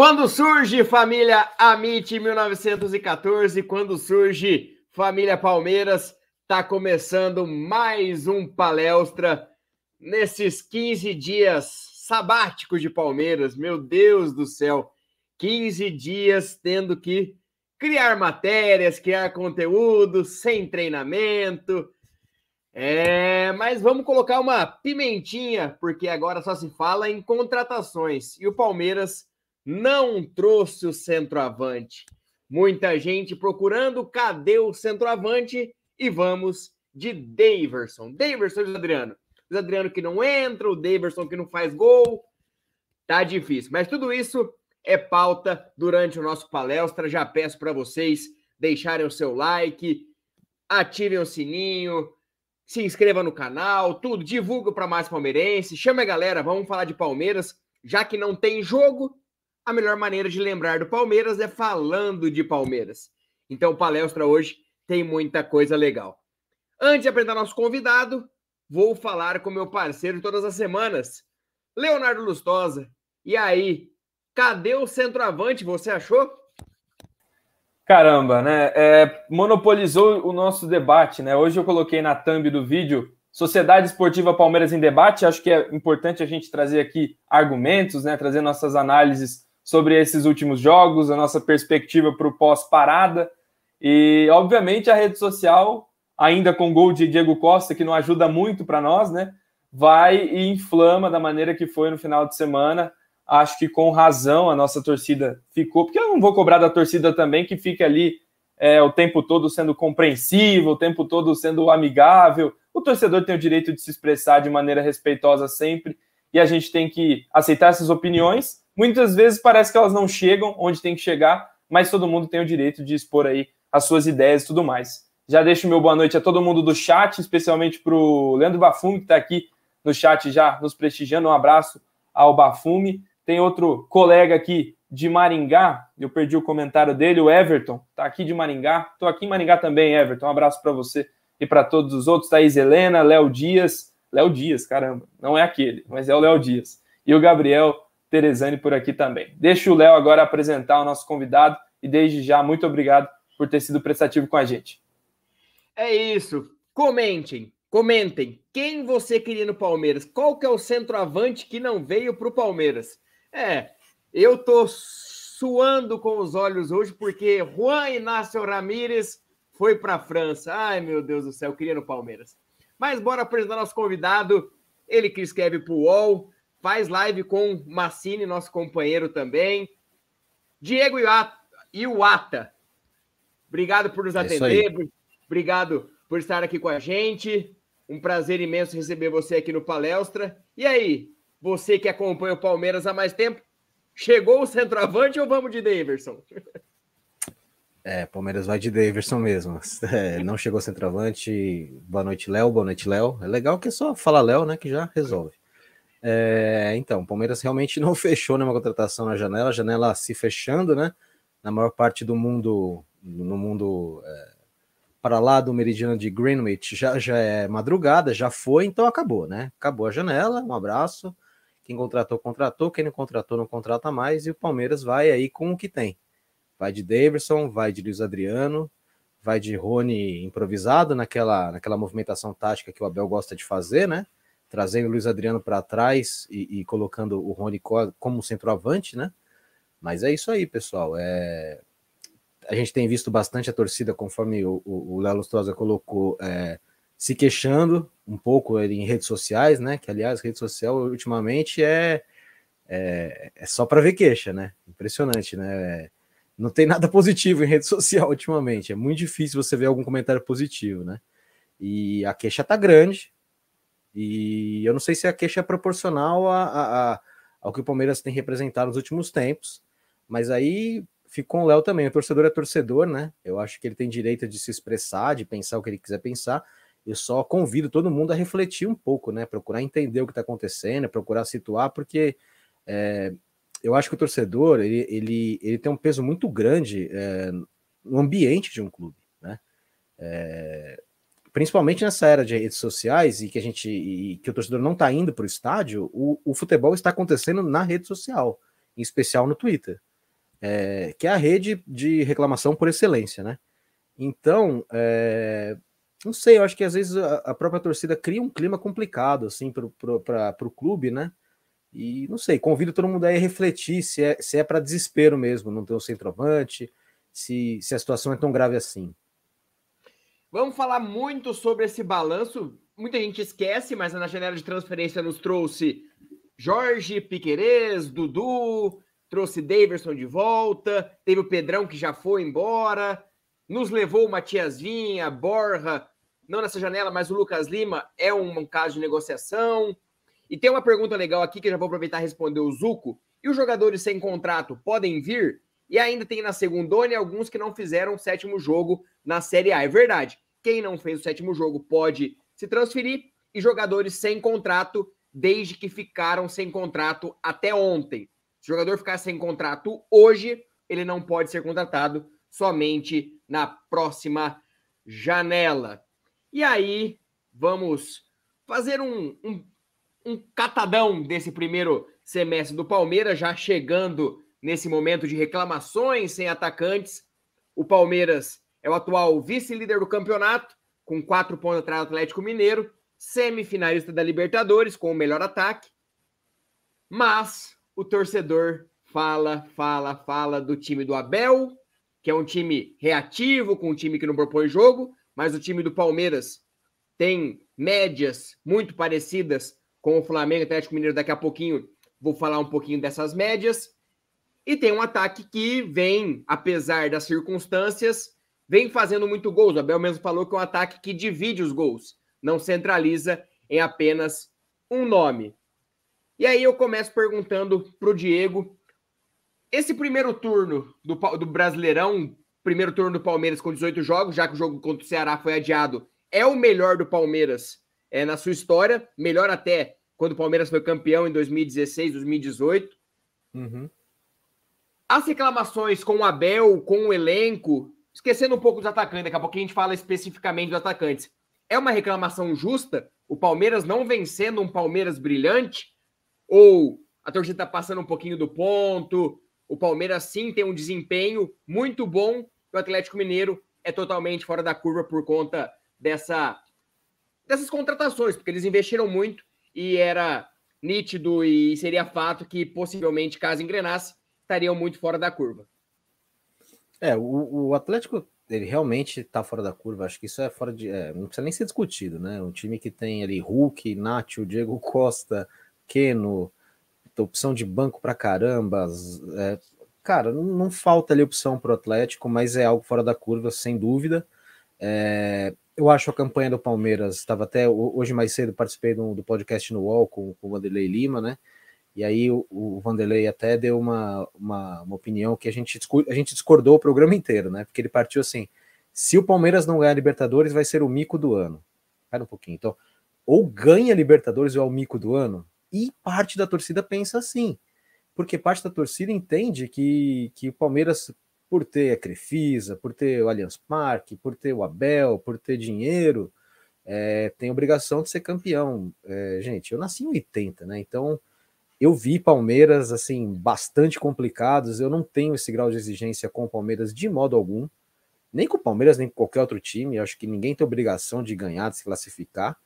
Quando surge família Amit 1914, quando surge família Palmeiras, tá começando mais um palestra nesses 15 dias sabáticos de Palmeiras. Meu Deus do céu, 15 dias tendo que criar matérias, criar conteúdo, sem treinamento. É, mas vamos colocar uma pimentinha, porque agora só se fala em contratações. E o Palmeiras não trouxe o centroavante. Muita gente procurando, cadê o centroavante? E vamos de Daverson. Daverson e Adriano. O Adriano que não entra, o Daverson que não faz gol. Tá difícil. Mas tudo isso é pauta durante o nosso palestra. Já peço para vocês deixarem o seu like, ativem o sininho, se inscreva no canal, tudo, divulga para mais palmeirense, chama a galera, vamos falar de Palmeiras, já que não tem jogo, a melhor maneira de lembrar do Palmeiras é falando de Palmeiras. Então, palestra hoje tem muita coisa legal. Antes de apresentar nosso convidado, vou falar com meu parceiro todas as semanas, Leonardo Lustosa. E aí, cadê o centroavante? Você achou? Caramba, né? É, monopolizou o nosso debate, né? Hoje eu coloquei na thumb do vídeo Sociedade Esportiva Palmeiras em debate. Acho que é importante a gente trazer aqui argumentos, né? Trazer nossas análises sobre esses últimos jogos, a nossa perspectiva para o pós-parada. E, obviamente, a rede social, ainda com gol de Diego Costa, que não ajuda muito para nós, né? Vai e inflama da maneira que foi no final de semana. Acho que com razão a nossa torcida ficou, porque eu não vou cobrar da torcida também que fique ali é, o tempo todo sendo compreensivo, o tempo todo sendo amigável. O torcedor tem o direito de se expressar de maneira respeitosa sempre, e a gente tem que aceitar essas opiniões Muitas vezes parece que elas não chegam onde tem que chegar, mas todo mundo tem o direito de expor aí as suas ideias e tudo mais. Já deixo meu boa noite a todo mundo do chat, especialmente para o Leandro Bafume, que está aqui no chat já nos prestigiando. Um abraço ao Bafume. Tem outro colega aqui de Maringá, eu perdi o comentário dele, o Everton, está aqui de Maringá. Estou aqui em Maringá também, Everton. Um abraço para você e para todos os outros. Thaís Helena, Léo Dias. Léo Dias, caramba, não é aquele, mas é o Léo Dias. E o Gabriel Teresani por aqui também. Deixa o Léo agora apresentar o nosso convidado e desde já, muito obrigado por ter sido prestativo com a gente. É isso. Comentem, comentem. Quem você queria no Palmeiras? Qual que é o centroavante que não veio para o Palmeiras? É, eu tô suando com os olhos hoje porque Juan Inácio Ramírez foi para a França. Ai, meu Deus do céu, queria no Palmeiras. Mas bora apresentar nosso convidado. Ele que escreve para o UOL, faz live com Massini, nosso companheiro também. Diego Iwata. Obrigado por nos é atender. Obrigado por estar aqui com a gente. Um prazer imenso receber você aqui no Palestra. E aí, você que acompanha o Palmeiras há mais tempo, chegou o centroavante ou vamos de Daverson? É, Palmeiras vai de Daverson mesmo. É, não chegou o centroavante. Boa noite, Léo. Boa noite, Léo. É legal que é só falar Léo, né? Que já resolve. É, então, Palmeiras realmente não fechou nenhuma contratação na janela, a janela se fechando, né? Na maior parte do mundo, no mundo é, para lá do meridiano de Greenwich, já, já é madrugada, já foi, então acabou, né? Acabou a janela, um abraço. Quem contratou, contratou, quem não contratou, não contrata mais, e o Palmeiras vai aí com o que tem. Vai de Davidson, vai de Luiz Adriano, vai de Rony improvisado naquela, naquela movimentação tática que o Abel gosta de fazer, né? Trazendo o Luiz Adriano para trás e, e, colocando o Rony como centroavante, né? Mas é isso aí, pessoal. É... A gente tem visto bastante a torcida, conforme o, Léo Lustrosa colocou, é, se queixando um pouco em redes sociais, né? Que, aliás, rede social ultimamente é, é, é só para ver queixa, né? Impressionante, né? não tem nada positivo em rede social ultimamente. É muito difícil você ver algum comentário positivo, né? E a queixa tá grande. E eu não sei se a queixa é proporcional a, a, a, ao que o Palmeiras tem representado nos últimos tempos. Mas aí ficou o Léo também. O torcedor é torcedor, né? Eu acho que ele tem direito de se expressar, de pensar o que ele quiser pensar. Eu só convido todo mundo a refletir um pouco, né? Procurar entender o que está acontecendo, procurar situar, porque é, eu acho que o torcedor ele, ele, ele tem um peso muito grande é, no ambiente de um clube, né? É, principalmente nessa era de redes sociais e que a gente e que o torcedor não está indo para o estádio, o futebol está acontecendo na rede social, em especial no Twitter, é, que é a rede de reclamação por excelência, né? Então, é, não sei, eu acho que às vezes a, a própria torcida cria um clima complicado assim para o clube, né? E não sei, convido todo mundo aí a refletir se é, se é para desespero mesmo, não ter um centroavante, se, se a situação é tão grave assim. Vamos falar muito sobre esse balanço. Muita gente esquece, mas na janela de transferência nos trouxe Jorge Piquerez, Dudu, trouxe Daverson de volta, teve o Pedrão que já foi embora, nos levou o Matias Vinha, Borra, não nessa janela, mas o Lucas Lima é um, caso de negociação. E tem uma pergunta legal aqui que eu já vou aproveitar e responder o Zuco. E os jogadores sem contrato podem vir? E ainda tem na segunda alguns que não fizeram o sétimo jogo na Série A. É verdade. Quem não fez o sétimo jogo pode se transferir e jogadores sem contrato desde que ficaram sem contrato até ontem. Se o jogador ficar sem contrato hoje, ele não pode ser contratado somente na próxima janela. E aí, vamos fazer um, um um catadão desse primeiro semestre do Palmeiras, já chegando nesse momento de reclamações sem atacantes. O Palmeiras é o atual vice-líder do campeonato, com quatro pontos atrás do Atlético Mineiro, semifinalista da Libertadores, com o melhor ataque. Mas o torcedor fala, fala, fala do time do Abel, que é um time reativo, com um time que não propõe jogo, mas o time do Palmeiras tem médias muito parecidas com o Flamengo e Atlético Mineiro daqui a pouquinho. Vou falar um pouquinho dessas médias. E tem um ataque que vem, apesar das circunstâncias, vem fazendo muito gols. O Abel mesmo falou que é um ataque que divide os gols, não centraliza em apenas um nome. E aí eu começo perguntando para o Diego: esse primeiro turno do, do Brasileirão, primeiro turno do Palmeiras com 18 jogos, já que o jogo contra o Ceará foi adiado, é o melhor do Palmeiras é, na sua história, melhor até quando o Palmeiras foi campeão em 2016, 2018. Uhum. As reclamações com o Abel, com o elenco, esquecendo um pouco dos atacantes, daqui a pouco a gente fala especificamente dos atacantes. É uma reclamação justa? O Palmeiras não vencendo um Palmeiras brilhante? Ou a torcida está passando um pouquinho do ponto? O Palmeiras sim tem um desempenho muito bom, o Atlético Mineiro é totalmente fora da curva por conta dessa, dessas contratações, porque eles investiram muito e era nítido e seria fato que possivelmente, caso engrenasse, estariam muito fora da curva. É, o, o Atlético ele realmente está fora da curva. Acho que isso é fora de. É, não precisa nem ser discutido, né? Um time que tem ali Hulk, Nacho, Diego Costa, Keno, opção de banco para caramba. É, cara, não, não, falta ali opção para o Atlético, mas é algo fora da curva, sem dúvida. É, eu acho a campanha do Palmeiras, estava até hoje mais cedo, participei do, do podcast no UOL com, com o Vanderlei Lima, né? E aí o, o Vanderlei até deu uma, uma, uma, opinião que a gente, a gente discordou o programa inteiro, né? Porque ele partiu assim: se o Palmeiras não ganhar Libertadores, vai ser o mico do ano. Espera um pouquinho. Então, ou ganha Libertadores ou é o mico do ano, e parte da torcida pensa assim. Porque parte da torcida entende que, que o Palmeiras, por ter a Crefisa, por ter o Allianz Parque, por ter o Abel, por ter dinheiro, é, tem obrigação de ser campeão. É, gente, eu nasci em 80, né? Então eu vi Palmeiras assim bastante complicados. Eu não tenho esse grau de exigência com o Palmeiras de modo algum, nem com o Palmeiras nem com qualquer outro time. Eu acho que ninguém tem obrigação de ganhar, de se classificar.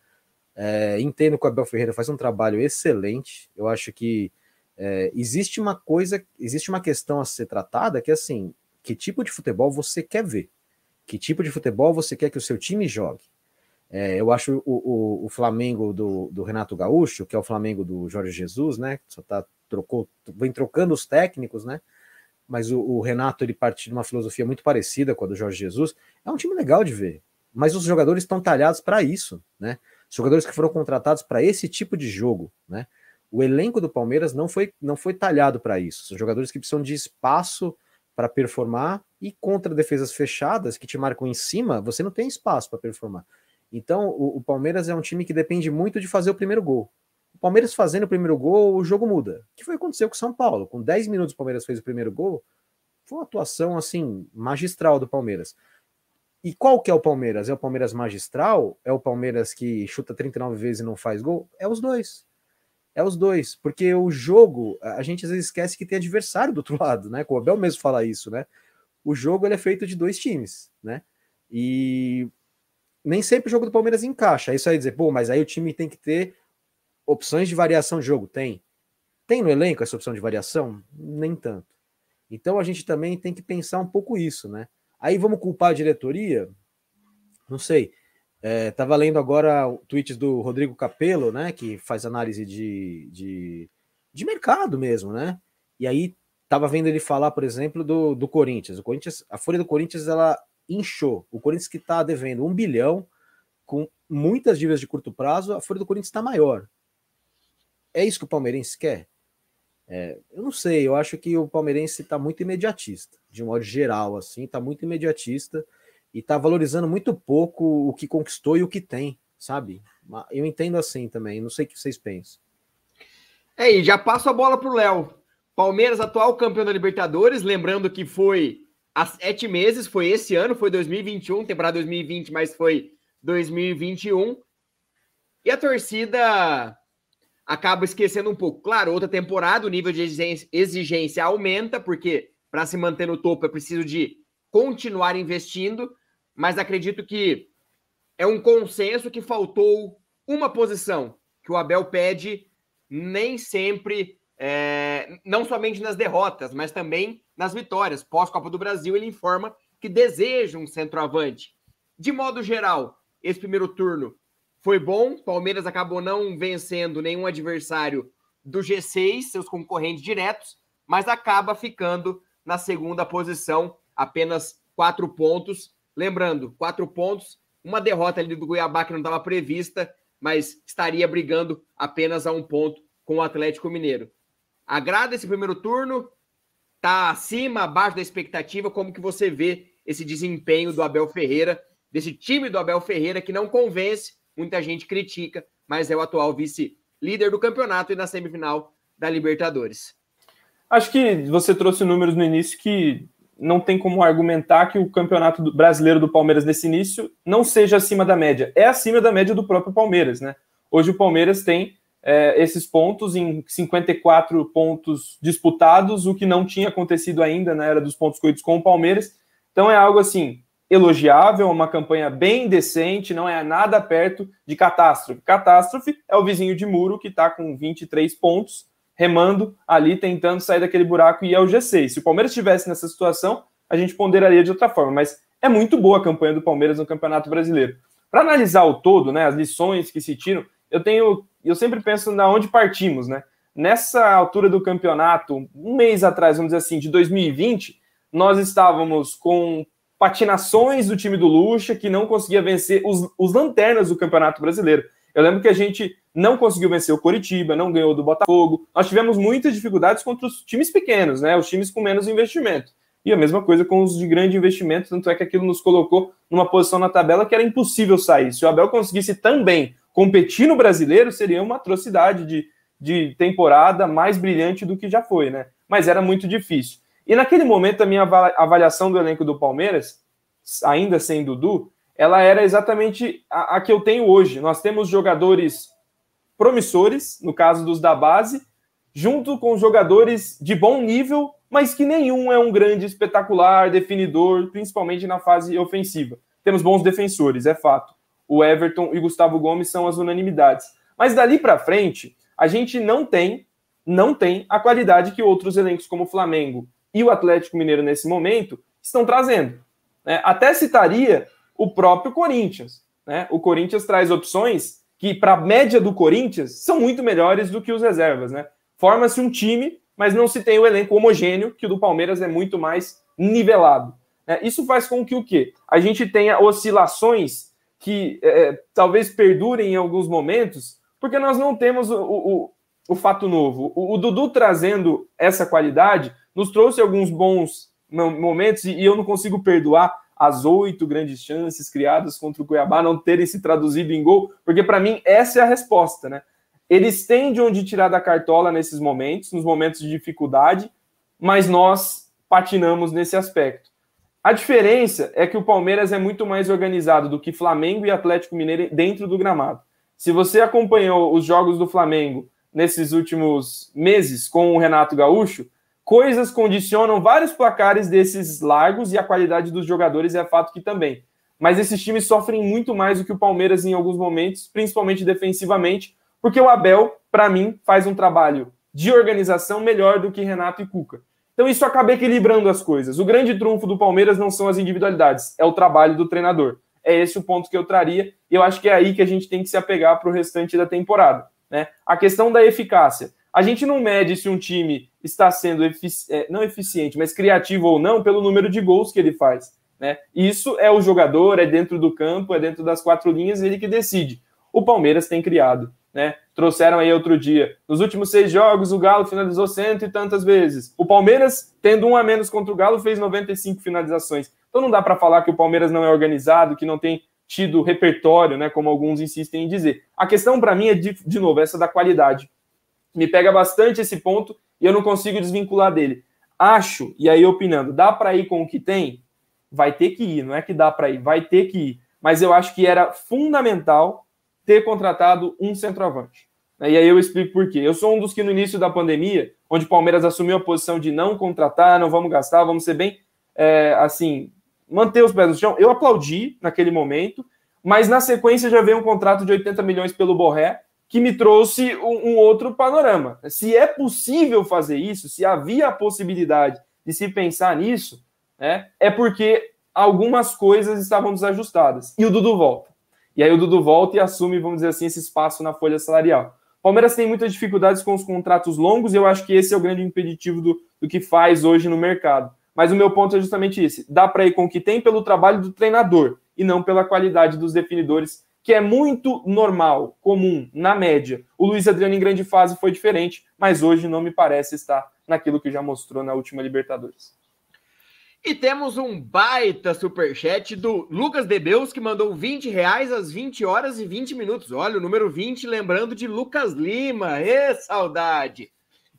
É, entendo que o Abel Ferreira faz um trabalho excelente. Eu acho que é, existe uma coisa, existe uma questão a ser tratada que é assim: que tipo de futebol você quer ver? Que tipo de futebol você quer que o seu time jogue? É, eu acho o, o, o Flamengo do, do, Renato Gaúcho, que é o Flamengo do Jorge Jesus, né? Só tá trocou, vem trocando os técnicos, né? Mas o, o Renato ele parte de uma filosofia muito parecida com a do Jorge Jesus. É um time legal de ver, mas os jogadores estão talhados para isso, né? Os jogadores que foram contratados para esse tipo de jogo, né? O elenco do Palmeiras não foi, não foi talhado para isso. São jogadores que precisam de espaço para performar e contra defesas fechadas que te marcam em cima, você não tem espaço para performar. Então, o, o, Palmeiras é um time que depende muito de fazer o primeiro gol. O Palmeiras fazendo o primeiro gol, o jogo muda. O que foi acontecer com o São Paulo? Com 10 minutos o Palmeiras fez o primeiro gol, foi uma atuação assim magistral do Palmeiras. E qual que é o Palmeiras? É o Palmeiras magistral? É o Palmeiras que chuta 39 vezes e não faz gol? É os dois. É os dois, porque o jogo, a gente às vezes esquece que tem adversário do outro lado, né? O Abel mesmo fala isso, né? O jogo ele é feito de dois times, né? E nem sempre o jogo do Palmeiras encaixa. Isso aí dizer, pô, mas aí o time tem que ter opções de variação de jogo. Tem. Tem no elenco essa opção de variação? Nem tanto. Então a gente também tem que pensar um pouco isso, né? Aí vamos culpar a diretoria? Não sei. É, lendo agora tweets do Rodrigo Capello, né? Que faz análise de, de, de mercado mesmo, né? E aí tava vendo ele falar, por exemplo, do, do Corinthians. O Corinthians, a folha do Corinthians, ela inchou. O Corinthians que está devendo um bilhão, com muitas dívidas de curto prazo, a folha do Corinthians está maior. É isso que o palmeirense quer? É, eu não sei, eu acho que o palmeirense está muito imediatista, de um modo geral, assim, está muito imediatista e está valorizando muito pouco o que conquistou e o que tem, sabe? Eu entendo assim também, não sei o que vocês pensam. É, e já passo a bola para o Léo. Palmeiras, atual campeão da Libertadores, lembrando que foi há sete meses, foi esse ano, foi 2021, temporada 2020, mas foi 2021. E a torcida acaba esquecendo um pouco. Claro, outra temporada, o nível de exigência aumenta, porque para se manter no topo é preciso de continuar investindo, mas acredito que é um consenso que faltou uma posição que o Abel pede nem sempre é, não somente nas derrotas, mas também nas vitórias. Pós-Copa do Brasil, ele informa que deseja um centroavante. De modo geral, esse primeiro turno foi bom. Palmeiras acabou não vencendo nenhum adversário do G6, seus concorrentes diretos, mas acaba ficando na segunda posição, apenas quatro pontos. Lembrando, quatro pontos, uma derrota ali do Cuiabá que não estava prevista, mas estaria brigando apenas a um ponto com o Atlético Mineiro. Agrada esse primeiro turno? Tá acima, abaixo da expectativa? Como que você vê esse desempenho do Abel Ferreira, desse time do Abel Ferreira que não convence, muita gente critica, mas é o atual vice-líder do campeonato e na semifinal da Libertadores. Acho que você trouxe números no início que não tem como argumentar que o campeonato brasileiro do Palmeiras nesse início não seja acima da média. É acima da média do próprio Palmeiras, né? Hoje o Palmeiras tem é, esses pontos em 54 pontos disputados, o que não tinha acontecido ainda na era dos pontos corridos com o Palmeiras. Então é algo assim elogiável, uma campanha bem decente, não é nada perto de catástrofe. Catástrofe é o vizinho de muro que está com 23 pontos, remando ali, tentando sair daquele buraco e ir ao G6. Se o Palmeiras estivesse nessa situação, a gente ponderaria de outra forma, mas é muito boa a campanha do Palmeiras no Campeonato Brasileiro. Para analisar o todo, né, as lições que se tiram, eu tenho, eu sempre penso na onde partimos, né? Nessa altura do campeonato, um mês atrás, vamos dizer assim, de 2020, nós estávamos com patinações do time do Lucha, que não conseguia vencer os, os lanternas do Campeonato Brasileiro. Eu lembro que a gente não conseguiu vencer o Coritiba, não ganhou do Botafogo. Nós tivemos muitas dificuldades contra os times pequenos, né? Os times com menos investimento. E a mesma coisa com os de grande investimento, tanto é que aquilo nos colocou numa posição na tabela que era impossível sair. Se o Abel conseguisse também competir no brasileiro, seria uma atrocidade de, de temporada mais brilhante do que já foi, né? Mas era muito difícil. E naquele momento, a minha avaliação do elenco do Palmeiras, ainda sem Dudu, ela era exatamente a, a que eu tenho hoje. Nós temos jogadores promissores, no caso dos da base, junto com jogadores de bom nível, mas que nenhum é um grande espetacular definidor, principalmente na fase ofensiva. Temos bons defensores, é fato. O Everton e Gustavo Gomes são as unanimidades. Mas dali para frente, a gente não tem, não tem a qualidade que outros elencos como o Flamengo e o Atlético Mineiro nesse momento estão trazendo. Né? Até citaria o próprio Corinthians. Né? O Corinthians traz opções que, para a média do Corinthians, são muito melhores do que os reservas. Né? Forma-se um time, mas não se tem o elenco homogêneo, que o do Palmeiras é muito mais nivelado. Né? Isso faz com que o quê? A gente tenha oscilações que é, talvez perdurem em alguns momentos, porque nós não temos o, o, o fato novo. O, o Dudu trazendo essa qualidade nos trouxe alguns bons momentos e eu não consigo perdoar as oito grandes chances criadas contra o Cuiabá não terem se traduzido em gol, porque para mim essa é a resposta, né? Eles têm de onde tirar da cartola nesses momentos, nos momentos de dificuldade, mas nós patinamos nesse aspecto. A diferença é que o Palmeiras é muito mais organizado do que Flamengo e Atlético Mineiro dentro do gramado. Se você acompanhou os jogos do Flamengo nesses últimos meses com o Renato Gaúcho, coisas condicionam vários placares desses largos e a qualidade dos jogadores é fato que também. Mas esses times sofrem muito mais do que o Palmeiras em alguns momentos, principalmente defensivamente, porque o Abel, para mim, faz um trabalho de organização melhor do que Renato e Cuca. Então isso acaba equilibrando as coisas. O grande trunfo do Palmeiras não são as individualidades, é o trabalho do treinador. É esse o ponto que eu traria, e eu acho que é aí que a gente tem que se apegar para o restante da temporada. Né? A questão da eficácia. A gente não mede se um time está sendo efici é, não eficiente, mas criativo ou não pelo número de gols que ele faz. Né? Isso é o jogador, é dentro do campo, é dentro das quatro linhas, ele que decide. O Palmeiras tem criado. Né? Trouxeram aí outro dia. Nos últimos seis jogos, o Galo finalizou cento e tantas vezes. O Palmeiras, tendo um a menos contra o Galo, fez 95 finalizações. Então não dá para falar que o Palmeiras não é organizado, que não tem tido repertório, né, como alguns insistem em dizer. A questão para mim é, de, de novo, essa da qualidade me pega bastante esse ponto e eu não consigo desvincular dele. Acho, e aí opinando, dá para ir com o que tem? Vai ter que ir, não é que dá para ir, vai ter que ir. Mas eu acho que era fundamental ter contratado um centroavante. E aí eu explico por quê. Eu sou um dos que no início da pandemia, onde o Palmeiras assumiu a posição de não contratar, não vamos gastar, vamos ser bem, é, assim, manter os pés no chão, eu aplaudi naquele momento, mas na sequência já veio um contrato de 80 milhões pelo Borré, que me trouxe um, um, outro panorama. Se é possível fazer isso, se havia a possibilidade de se pensar nisso, né, é porque algumas coisas estavam desajustadas. E o Dudu volta. E aí o Dudu volta e assume, vamos dizer assim, esse espaço na folha salarial. Palmeiras tem muitas dificuldades com os contratos longos e eu acho que esse é o grande impeditivo do, do que faz hoje no mercado. Mas o meu ponto é justamente esse: dá para ir com o que tem pelo trabalho do treinador e não pela qualidade dos definidores que é muito normal, comum, na média. O Luiz Adriano em grande fase foi diferente, mas hoje não me parece estar naquilo que já mostrou na última Libertadores. E temos um baita superchat do Lucas Debeus, que mandou 20 reais às 20 horas e 20 minutos. Olha, o número 20, lembrando de Lucas Lima. Ê, saudade!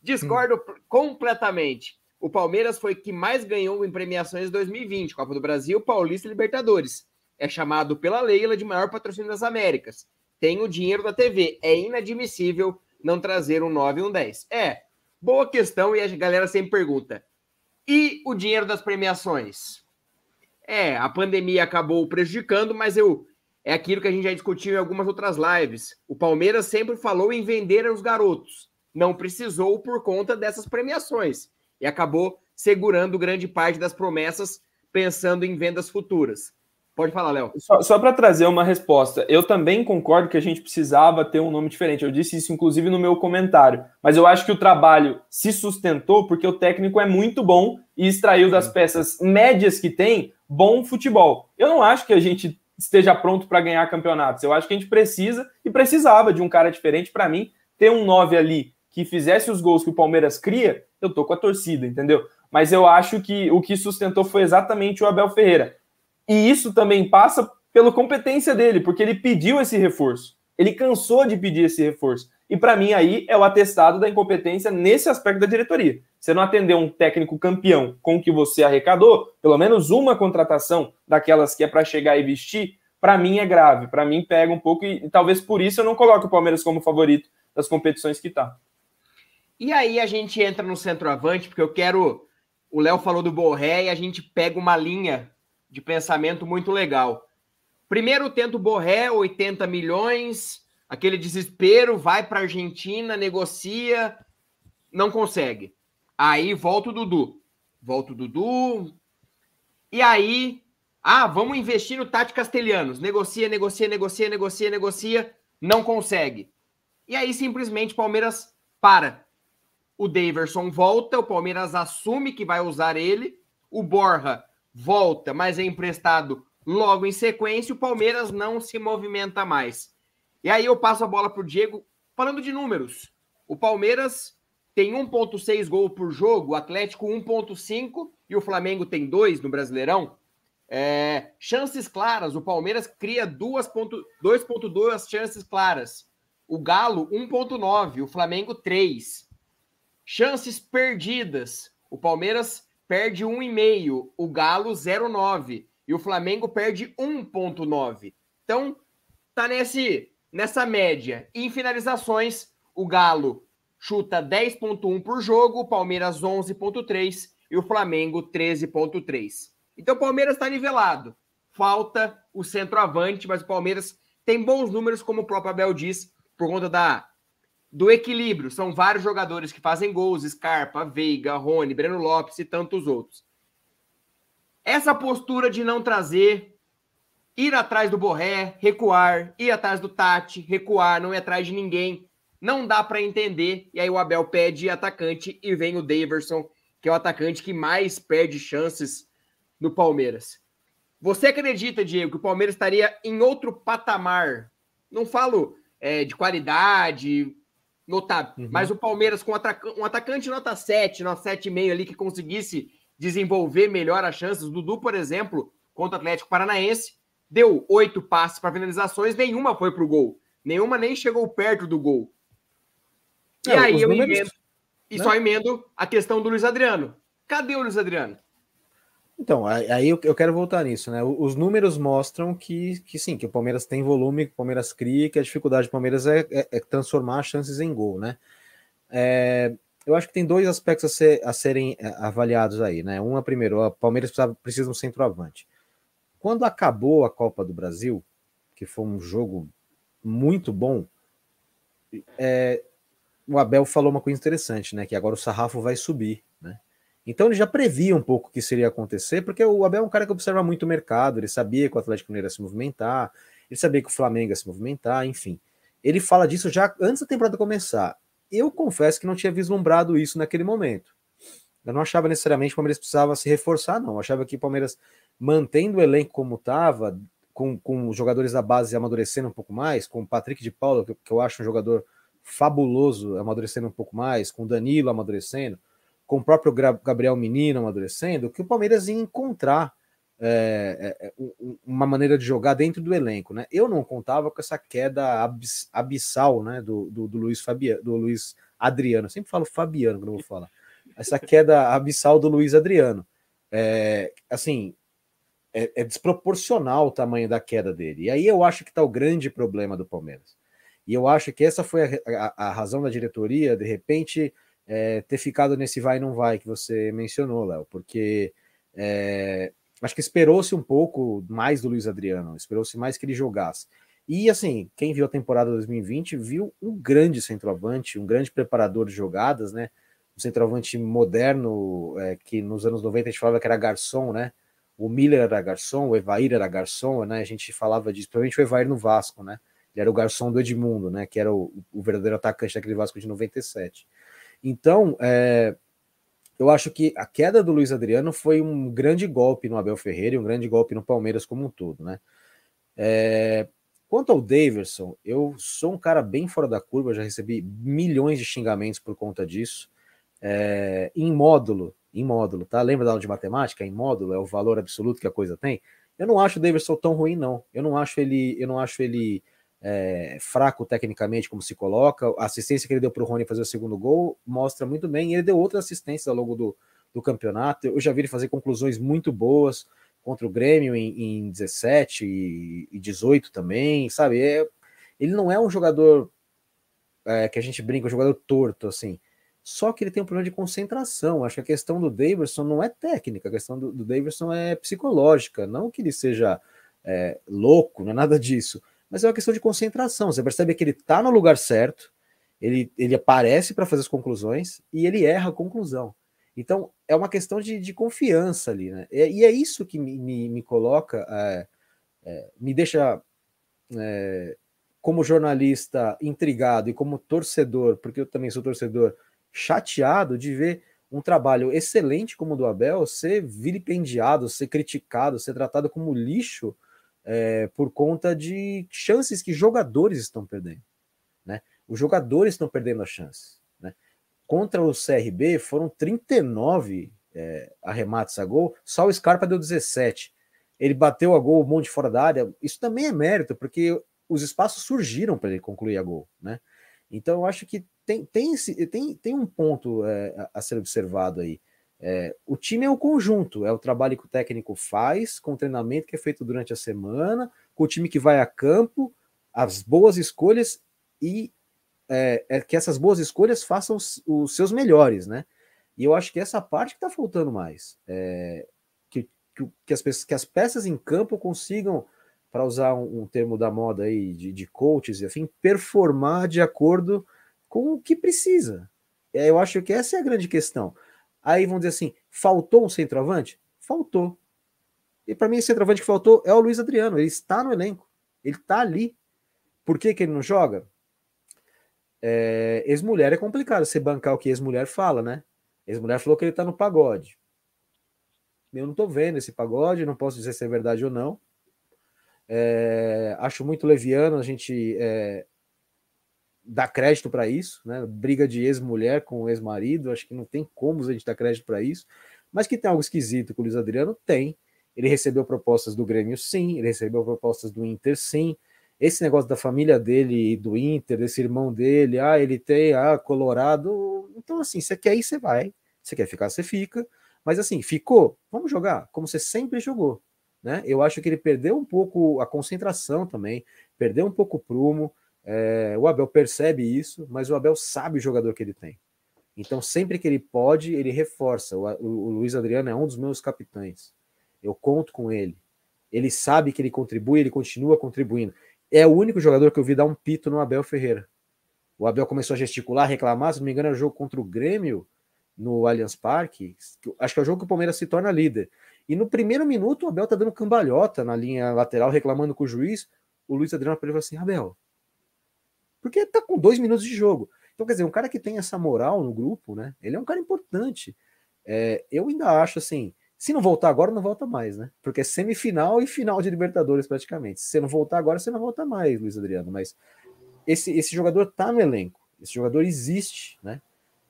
Discordo hum. completamente. O Palmeiras foi que mais ganhou em premiações 2020, Copa do Brasil, Paulista e Libertadores é chamado pela Leila de maior patrocínio das Américas. Tem o dinheiro da TV. É inadmissível não trazer um 9 e um 10. É, boa questão e a galera sempre pergunta. E o dinheiro das premiações? É, a pandemia acabou prejudicando, mas eu é aquilo que a gente já discutiu em algumas outras lives. O Palmeiras sempre falou em vender os garotos. Não precisou por conta dessas premiações. E acabou segurando grande parte das promessas, pensando em vendas futuras. Pode falar, Léo. Só, só para trazer uma resposta, eu também concordo que a gente precisava ter um nome diferente. Eu disse isso, inclusive, no meu comentário. Mas eu acho que o trabalho se sustentou porque o técnico é muito bom e extraiu das peças médias que tem bom futebol. Eu não acho que a gente esteja pronto para ganhar campeonatos. Eu acho que a gente precisa e precisava de um cara diferente. Para mim, ter um 9 ali que fizesse os gols que o Palmeiras cria, eu tô com a torcida, entendeu? Mas eu acho que o que sustentou foi exatamente o Abel Ferreira. E isso também passa pela competência dele, porque ele pediu esse reforço. Ele cansou de pedir esse reforço. E para mim aí é o atestado da incompetência nesse aspecto da diretoria. Você não atendeu um técnico campeão com o que você arrecadou, pelo menos uma contratação daquelas que é para chegar e vestir, para mim é grave. Para mim pega um pouco e, e, talvez por isso eu não coloque o Palmeiras como favorito das competições que tá. E aí a gente entra no centroavante, porque eu quero. O Léo falou do Borré e a gente pega uma linha de pensamento muito legal. Primeiro tenta o Borré, 80 milhões, aquele desespero, vai para a Argentina, negocia, não consegue. Aí volta o Dudu. Volta o Dudu. E aí, ah, vamos investir no Tati Castelhanos. Negocia, negocia, negocia, negocia, negocia, não consegue. E aí simplesmente o Palmeiras para. O Daverson volta, o Palmeiras assume que vai usar ele, o Borra volta, mas é emprestado logo em sequência, o Palmeiras não se movimenta mais. E aí eu passo a bola para o Diego, falando de números. O Palmeiras tem 1,6 gol por jogo, o Atlético 1,5 e o Flamengo tem 2 no Brasileirão. É, chances claras, o Palmeiras cria 2,2 chances claras. O Galo, 1,9. O Flamengo, 3. Chances perdidas. O Palmeiras perde 1,5, o Galo 0,9 e o Flamengo perde 1,9. Então, tá nesse nessa média. Em finalizações, o Galo chuta 10.1 por jogo, o Palmeiras 11.3 e o Flamengo 13.3. Então o Palmeiras está nivelado. Falta o centroavante, mas o Palmeiras tem bons números, como o próprio Abel diz, por conta da do equilíbrio. São vários jogadores que fazem gols: Scarpa, Veiga, Rony, Breno Lopes e tantos outros. Essa postura de não trazer, ir atrás do Borré, recuar, ir atrás do Tati, recuar, não ir atrás de ninguém, não dá para entender. E aí o Abel pede atacante e vem o Daverson, que é o atacante que mais perde chances no Palmeiras. Você acredita, Diego, que o Palmeiras estaria em outro patamar? Não falo é, de qualidade, notável. Uhum. Mas o Palmeiras com um atacante nota 7, nota 7,5 ali, que conseguisse desenvolver melhor as chances. Dudu, por exemplo, contra o Atlético Paranaense, deu oito passes para finalizações, nenhuma foi para o gol. Nenhuma nem chegou perto do gol. E é, aí eu números, emendo, e né? só emendo a questão do Luiz Adriano. Cadê o Luiz Adriano? Então, aí eu quero voltar nisso, né? Os números mostram que, que sim, que o Palmeiras tem volume, que o Palmeiras cria, que a dificuldade do Palmeiras é, é, é transformar chances em gol, né? É, eu acho que tem dois aspectos a, ser, a, serem é, avaliados aí, né? Um é primeiro, o Palmeiras precisa, precisa de um centroavante. Quando acabou a Copa do Brasil, que foi um jogo muito bom, é, o Abel falou uma coisa interessante, né? Que agora o sarrafo vai subir, né? Então ele já previa um pouco o que seria acontecer, porque o Abel é um cara que observa muito o mercado, ele sabia que o Atlético Mineiro ia se movimentar, ele sabia que o Flamengo ia se movimentar, enfim. Ele fala disso já antes da temporada começar. Eu confesso que não tinha vislumbrado isso naquele momento. Eu não achava necessariamente que o Palmeiras precisava se reforçar, não. Eu achava que o Palmeiras, mantendo o elenco como estava, com, com os jogadores da base amadurecendo um pouco mais, com o Patrick de Paula, que, que eu acho um jogador fabuloso, amadurecendo um pouco mais, com o Danilo amadurecendo, com o próprio Gabriel Menino amadurecendo, que o Palmeiras ia encontrar é, é, é uma maneira de jogar dentro do elenco, né? Eu não contava com essa queda abs, abissal, né, do, do, do Luiz Fabiano, do Luiz Adriano. Eu sempre falo Fabiano quando eu vou falar. Essa queda abissal do Luiz Adriano. É, assim, é, é, desproporcional o tamanho da queda dele. E aí eu acho que está o grande problema do Palmeiras. E eu acho que essa foi a, a, a razão da diretoria, de repente, é, ter ficado nesse vai e não vai que você mencionou, Léo, porque é, acho que esperou-se um pouco mais do Luiz Adriano, esperou-se mais que ele jogasse. E assim, quem viu a temporada 2020 viu um grande centroavante, um grande preparador de jogadas, né? Um centroavante moderno, é, que nos anos 90 a gente falava que era garçom, né? O Miller era garçom, o Evair era garçom, né? A gente falava disso, principalmente o Evair no Vasco, né? Ele era o garçom do Edmundo, né? Que era o, o verdadeiro atacante daquele Vasco de 97. Então, é, eu acho que a queda do Luiz Adriano foi um grande golpe no Abel Ferreira e um grande golpe no Palmeiras como um todo, né? É, quanto ao Daverson, eu sou um cara bem fora da curva, já recebi milhões de xingamentos por conta disso. É, em módulo, em módulo, tá? Lembra da aula de matemática? Em módulo é o valor absoluto que a coisa tem. Eu não acho o Daverson tão ruim, não. Eu não acho ele, eu não acho ele é, fraco tecnicamente, como se coloca. A assistência que ele deu para o Rony fazer o segundo gol mostra muito bem. Ele deu outras assistências ao longo do, do campeonato. Eu já vi ele fazer conclusões muito boas contra o Grêmio em, em 17 e, e 18 também, sabe? É, ele não é um jogador é, que a gente brinca, um jogador torto, assim. Só que ele tem um problema de concentração. Acho que a questão do Davidson não é técnica, a questão do, do Davidson é psicológica. Não que ele seja é, louco, não é nada disso mas é uma questão de concentração. Você percebe que ele está no lugar certo, ele, ele aparece para fazer as conclusões e ele erra a conclusão. Então, é uma questão de, de confiança ali, né? E, e, é isso que me, me, me coloca, é, é, me deixa, é, como jornalista, intrigado e como torcedor, porque eu também sou torcedor, chateado de ver um trabalho excelente como o do Abel ser vilipendiado, ser criticado, ser tratado como lixo é, por conta de chances que jogadores estão perdendo. Né? Os jogadores estão perdendo a chance. Né? Contra o CRB foram 39 é, arremates a gol, só o Scarpa deu 17. Ele bateu a gol um monte fora da área. Isso também é mérito, porque os espaços surgiram para ele concluir a gol. Né? Então eu acho que tem, tem, tem, tem um ponto é, a ser observado aí. É, o time é o conjunto, é o trabalho que o técnico faz, com o treinamento que é feito durante a semana, com o time que vai a campo, as boas escolhas e é, é que essas boas escolhas façam os, seus melhores, né? E eu acho que essa parte que está faltando mais. É, que, que, que, as, que as peças em campo consigam, para usar um, um, termo da moda aí, de, de coaches e afim, performar de acordo com o que precisa. É, eu acho que essa é a grande questão. Aí vão dizer assim: faltou um centroavante? Faltou. E para mim, o centroavante que faltou é o Luiz Adriano. Ele está no elenco. Ele está ali. Por que, que ele não joga? É, ex-mulher é complicado você bancar o que ex-mulher fala, né? Ex-mulher falou que ele está no pagode. Eu não estou vendo esse pagode, não posso dizer se é verdade ou não. É, acho muito leviano a gente é, dar crédito para isso, né? Briga de ex-mulher com ex-marido, acho que não tem como a gente dar crédito para isso, mas que tem algo esquisito com o Luiz Adriano, tem. Ele recebeu propostas do Grêmio, sim, ele recebeu propostas do Inter, sim. Esse negócio da família dele e do Inter, desse irmão dele, ah, ele tem, ah, Colorado. Então, assim, você quer ir, você vai. Você quer ficar, você fica. Mas, assim, ficou, vamos jogar como você sempre jogou. Né? Eu acho que ele perdeu um pouco a concentração também, perdeu um pouco o prumo. É, o Abel percebe isso, mas o Abel sabe o jogador que ele tem. Então, sempre que ele pode, ele reforça. O, o, o Luiz Adriano é um dos meus capitães. Eu conto com ele. Ele sabe que ele contribui, ele continua contribuindo. É o único jogador que eu vi dar um pito no Abel Ferreira. O Abel começou a gesticular, reclamar. Se não me engano, era o jogo contra o Grêmio no Allianz Parque. Acho que é o jogo que o Palmeiras se torna líder. E no primeiro minuto, o Abel tá dando cambalhota na linha lateral, reclamando com o juiz. O Luiz Adriano falou assim: Abel, porque tá com dois minutos de jogo. Então, quer dizer, um cara que tem essa moral no grupo, né? Ele é um cara importante. É, eu ainda acho assim, se não voltar agora, não volta mais, né? Porque é semifinal e final de Libertadores praticamente. Se você não voltar agora, você não volta mais, Luiz Adriano. Mas esse, esse jogador tá no elenco. Esse jogador existe, né?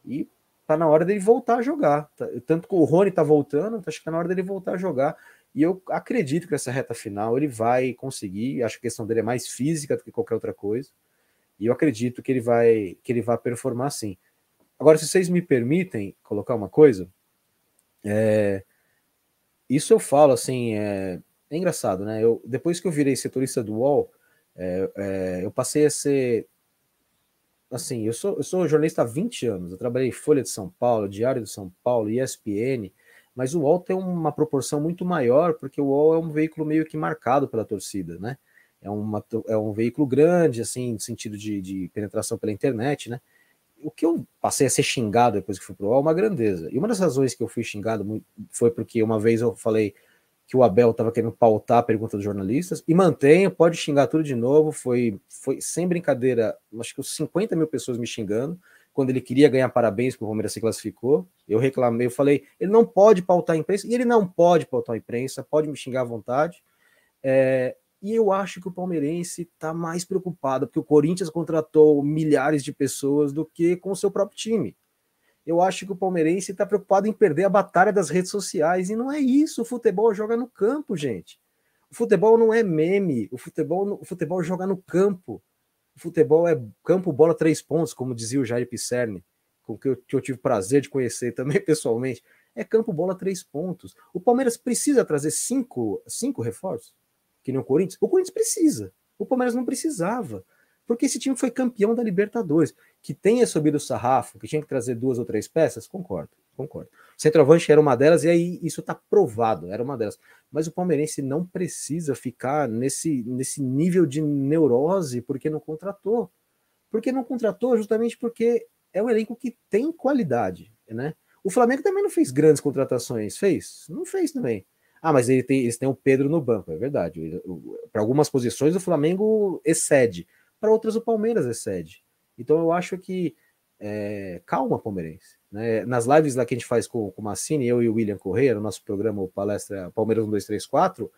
E tá na hora dele voltar a jogar. Tá, tanto que o Rony tá voltando, acho que tá na hora dele voltar a jogar. E eu acredito que essa reta final ele vai conseguir. Acho que a questão dele é mais física do que qualquer outra coisa. E eu acredito que ele vai que ele vai performar sim. Agora, se vocês me permitem colocar uma coisa, é, isso eu falo assim, é, é, engraçado, né? Eu, depois que eu virei setorista do UOL, é, é, eu passei a ser assim, eu sou, eu sou jornalista há 20 anos, eu trabalhei Folha de São Paulo, Diário de São Paulo, ESPN, Mas o UOL tem uma proporção muito maior, porque o UOL é um veículo meio que marcado pela torcida, né? É, uma, é um veículo grande, assim, no sentido de, de penetração pela internet, né? O que eu passei a ser xingado depois que fui pro UOL é uma grandeza. E uma das razões que eu fui xingado foi porque uma vez eu falei que o Abel estava querendo pautar a pergunta dos jornalistas, e mantenho, pode xingar tudo de novo, foi, foi sem brincadeira, acho que uns 50 mil pessoas me xingando, quando ele queria ganhar parabéns porque o Palmeiras se classificou, eu reclamei, eu falei, ele não pode pautar a imprensa, e ele não pode pautar a imprensa, pode me xingar à vontade, é, e eu acho que o palmeirense está mais preocupado, porque o Corinthians contratou milhares de pessoas do que com o seu próprio time eu acho que o palmeirense está preocupado em perder a batalha das redes sociais. E não é isso. O futebol joga no campo, gente. O futebol não é meme. O futebol, o futebol joga no campo. O futebol é campo, bola, três pontos, como dizia o Jair Pisserni, com que eu, que eu tive prazer de conhecer também pessoalmente. É campo, bola, três pontos. O Palmeiras precisa trazer cinco, cinco reforços, que nem o Corinthians. O Corinthians precisa. O Palmeiras não precisava. Porque esse time foi campeão da Libertadores. Que tenha subido o sarrafo, que tinha que trazer duas ou três peças, concordo, concordo. O centroavante era uma delas, e aí isso está provado, era uma delas. Mas o palmeirense não precisa ficar nesse, nesse nível de neurose porque não contratou. Porque não contratou justamente porque é um elenco que tem qualidade, né? O Flamengo também não fez grandes contratações, fez? Não fez também. Ah, mas ele tem, eles têm o Pedro no banco, é verdade. Para algumas posições o Flamengo excede para outras o Palmeiras excede. Então eu acho que é, calma, palmeirense. Né? Nas lives lá que a gente faz com, com o Massini, eu e o William Correia, no nosso programa o Palestra Palmeiras 1, 2, 3, 4,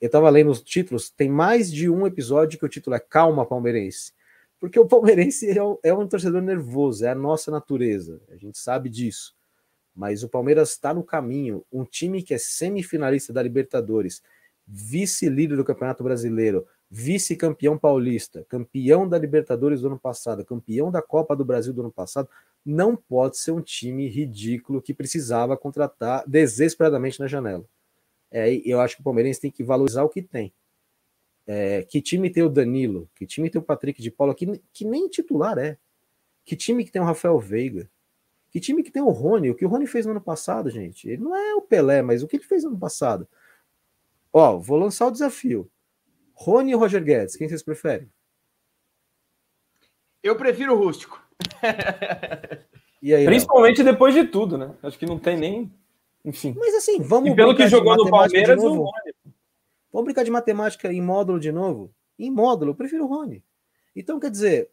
eu estava lendo os títulos, tem mais de um episódio que o título é Calma, palmeirense. Porque o palmeirense é um, é um torcedor nervoso, é a nossa natureza, a gente sabe disso. Mas o Palmeiras está no caminho. Um time que é semifinalista da Libertadores, vice-líder do Campeonato Brasileiro, vice-campeão paulista, campeão da Libertadores do ano passado, campeão da Copa do Brasil do ano passado, não pode ser um time ridículo que precisava contratar desesperadamente na janela. É, eu acho que o Palmeirense tem que valorizar o que tem. É, que time tem o Danilo? Que time tem o Patrick de Paula? Que, que nem titular é. Que time que tem o Rafael Veiga? Que time que tem o Rony? O que o Rony fez no ano passado, gente? Ele não é o Pelé, mas o que ele fez no ano passado? Ó, vou lançar o desafio. Rony ou Roger Guedes? Quem vocês preferem? Eu prefiro o rústico. aí, Principalmente depois de tudo, né? Acho que não tem nem. Enfim. Mas assim, vamos. E pelo que jogou no Palmeiras, o Rony. Vamos brincar de matemática em módulo de novo? Em módulo, eu prefiro o Rony. Então, quer dizer,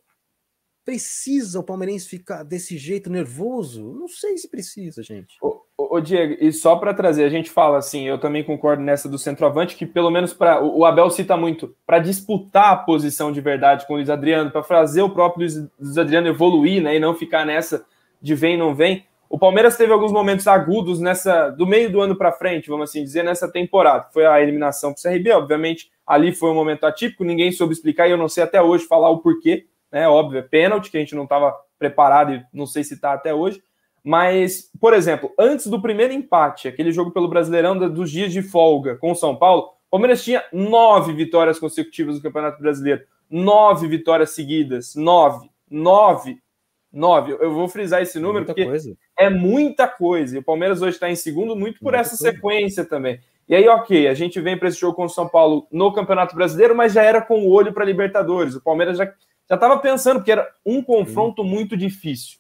precisa o palmeirense ficar desse jeito nervoso? Não sei se precisa, gente. Ô, Diego, e só para trazer, a gente fala assim, eu também concordo nessa do centroavante, que pelo menos para o Abel cita muito, para disputar a posição de verdade com o Luiz Adriano, para fazer o próprio Luiz, Luiz Adriano evoluir, né, e não ficar nessa de vem não vem. O Palmeiras teve alguns momentos agudos nessa do meio do ano para frente, vamos assim dizer, nessa temporada. Foi a eliminação para o CRB, obviamente, ali foi um momento atípico, ninguém soube explicar e eu não sei até hoje falar o porquê né? Óbvio, é pênalti, que a gente não estava preparado e não sei se está até hoje. Mas, por exemplo, antes do primeiro empate, aquele jogo pelo Brasileirão dos dias de folga com o São Paulo, o Palmeiras tinha nove vitórias consecutivas no Campeonato Brasileiro. Nove vitórias seguidas. Nove. Nove. Nove. Eu vou frisar esse número muita porque coisa. é muita coisa. E o Palmeiras hoje está em segundo muito por muita essa coisa. sequência também. E aí, ok, a gente vem para esse jogo com o São Paulo no Campeonato Brasileiro, mas já era com o olho para Libertadores. O Palmeiras já já estava pensando que era um confronto muito difícil.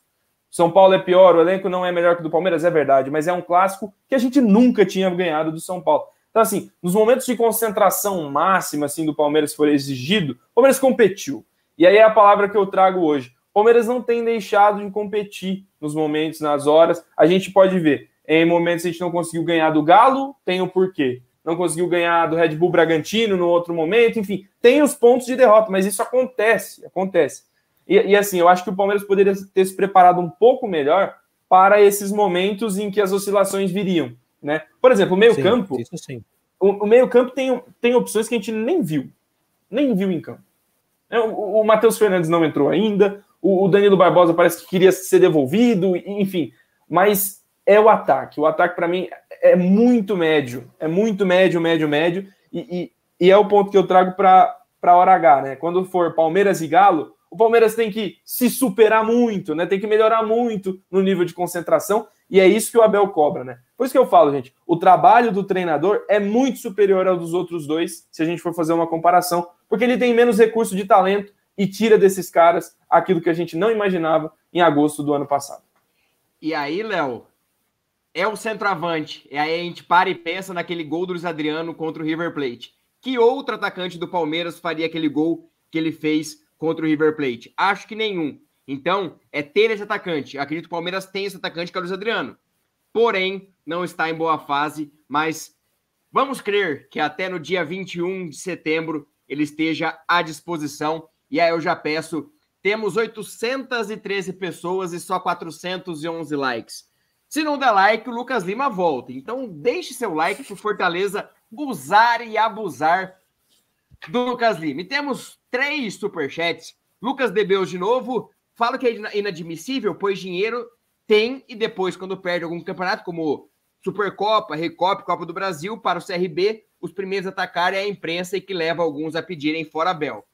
São Paulo é pior, o elenco não é melhor que o do Palmeiras, é verdade, mas é um clássico que a gente nunca tinha ganhado do São Paulo. Então, assim, nos momentos de concentração máxima assim do Palmeiras for exigido, o Palmeiras competiu. E aí é a palavra que eu trago hoje. O Palmeiras não tem deixado de competir nos momentos, nas horas. A gente pode ver, em momentos a gente não conseguiu ganhar do Galo, tem o porquê não conseguiu ganhar do Red Bull Bragantino no outro momento, enfim, tem os pontos de derrota, mas isso acontece, acontece. E, e, assim, eu acho que o Palmeiras poderia ter se preparado um pouco melhor para esses momentos em que as oscilações viriam, né? Por exemplo, o meio-campo, o, o meio-campo tem, tem opções que a gente nem viu, nem viu em campo. É, o, o Matheus Fernandes não entrou ainda, o, o Danilo Barbosa parece que queria ser devolvido, enfim, mas é o ataque. O ataque, para mim, é muito médio. É muito médio, médio, médio. E, e, e é o ponto que eu trago para a hora H, né? Quando for Palmeiras e Galo, o Palmeiras tem que se superar muito, né? Tem que melhorar muito no nível de concentração, e é isso que o Abel cobra, né? Por isso que eu falo, gente, o trabalho do treinador é muito superior ao dos outros dois, se a gente for fazer uma comparação, porque ele tem menos recurso de talento e tira desses caras aquilo que a gente não imaginava em agosto do ano passado. E aí, Léo, é o centroavante. E aí a gente para e pensa naquele gol do Luiz Adriano contra o River Plate. Que outro atacante do Palmeiras faria aquele gol que ele fez contra o River Plate? Acho que nenhum. Então, é ter esse atacante. acredito que o Palmeiras tem esse atacante, que é o Luiz Adriano. Porém, não está em boa fase, mas vamos crer que até no dia 21 de setembro ele esteja à disposição. E aí eu já peço, temos 813 pessoas e só 411 likes. Se não der like, o Lucas Lima volta. Então deixe seu like para Fortaleza gozar e abusar do Lucas Lima. E temos três superchats. Lucas Debeus de novo. Fala que é inadmissível, pois dinheiro tem e depois, quando perde algum campeonato, como Supercopa, Recopa, Copa do Brasil, para o CRB, os primeiros a atacarem é a imprensa e que leva alguns a pedirem fora Bel.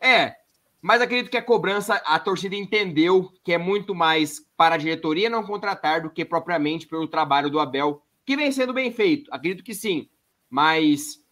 É, mas acredito que a cobrança, a torcida entendeu que é muito mais para a diretoria não contratar do que propriamente pelo trabalho do Abel, que vem sendo bem feito. Acredito que sim, mas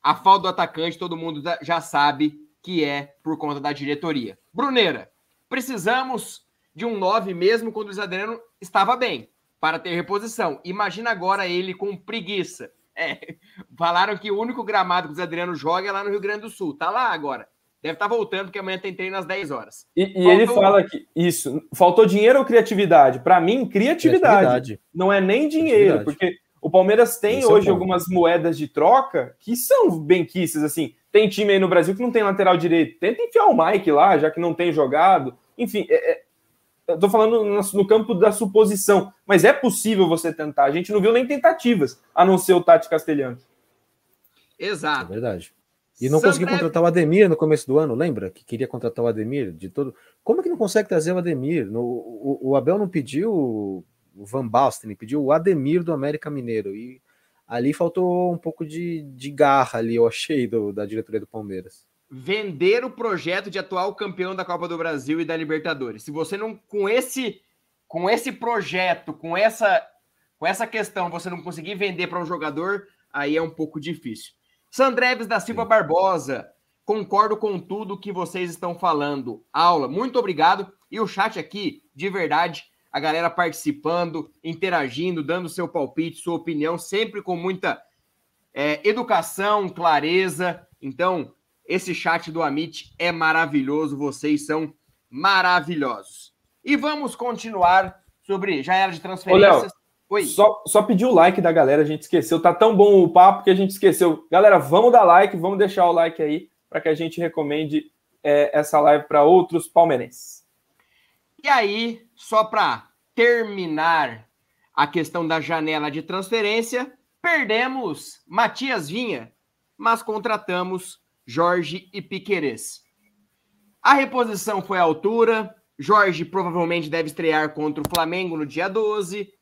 a falta do atacante todo mundo já sabe que é por conta da diretoria. Bruneira, precisamos de um 9 mesmo quando o Luiz estava bem, para ter reposição. Imagina agora ele com preguiça. É, falaram que o único gramado que o Luiz Adriano joga é lá no Rio Grande do Sul. Tá lá agora. Deve estar tá voltando, porque amanhã tem treino às 10 horas. E, e ele fala que isso, faltou dinheiro ou criatividade? Para mim, criatividade. criatividade. Não é nem dinheiro, porque o Palmeiras tem Esse é hoje é algumas moedas de troca que são benquistas, assim. Tem time aí no Brasil que não tem lateral direito. Tenta enfiar o Mike lá, já que não tem jogado. Enfim, é, é, eu tô falando no, no, campo da suposição, mas é possível você tentar. A gente não viu nem tentativas, a não ser o Tati Castelhano. Exato. É verdade. E não conseguiu contratar o Ademir no começo do ano, lembra? Que queria contratar o Ademir de todo. Como é que não consegue trazer o Ademir? No, o, o, Abel não pediu o Van Basten, pediu o Ademir do América Mineiro. E ali faltou um pouco de, de garra ali, eu achei, do, da diretoria do Palmeiras. Vender o projeto de atual campeão da Copa do Brasil e da Libertadores. Se você não, com esse, com esse projeto, com essa, com essa questão, você não conseguir vender para um jogador, aí é um pouco difícil. Sandreves da Silva Sim. Barbosa, concordo com tudo que vocês estão falando. Aula, muito obrigado. E o chat aqui, de verdade, a galera participando, interagindo, dando seu palpite, sua opinião, sempre com muita é, educação, clareza. Então, esse chat do Amit é maravilhoso, vocês são maravilhosos. E vamos continuar sobre. Já era de transferências. Ô, Oi. Só, só pedir o like da galera, a gente esqueceu. Tá tão bom o papo que a gente esqueceu. Galera, vamos dar like, vamos deixar o like aí para que a gente recomende é, essa live para outros palmeirenses. E aí, só para terminar a questão da janela de transferência, perdemos Matias Vinha, mas contratamos Jorge e Piquerez. A reposição foi à altura. Jorge provavelmente deve estrear contra o Flamengo no dia 12.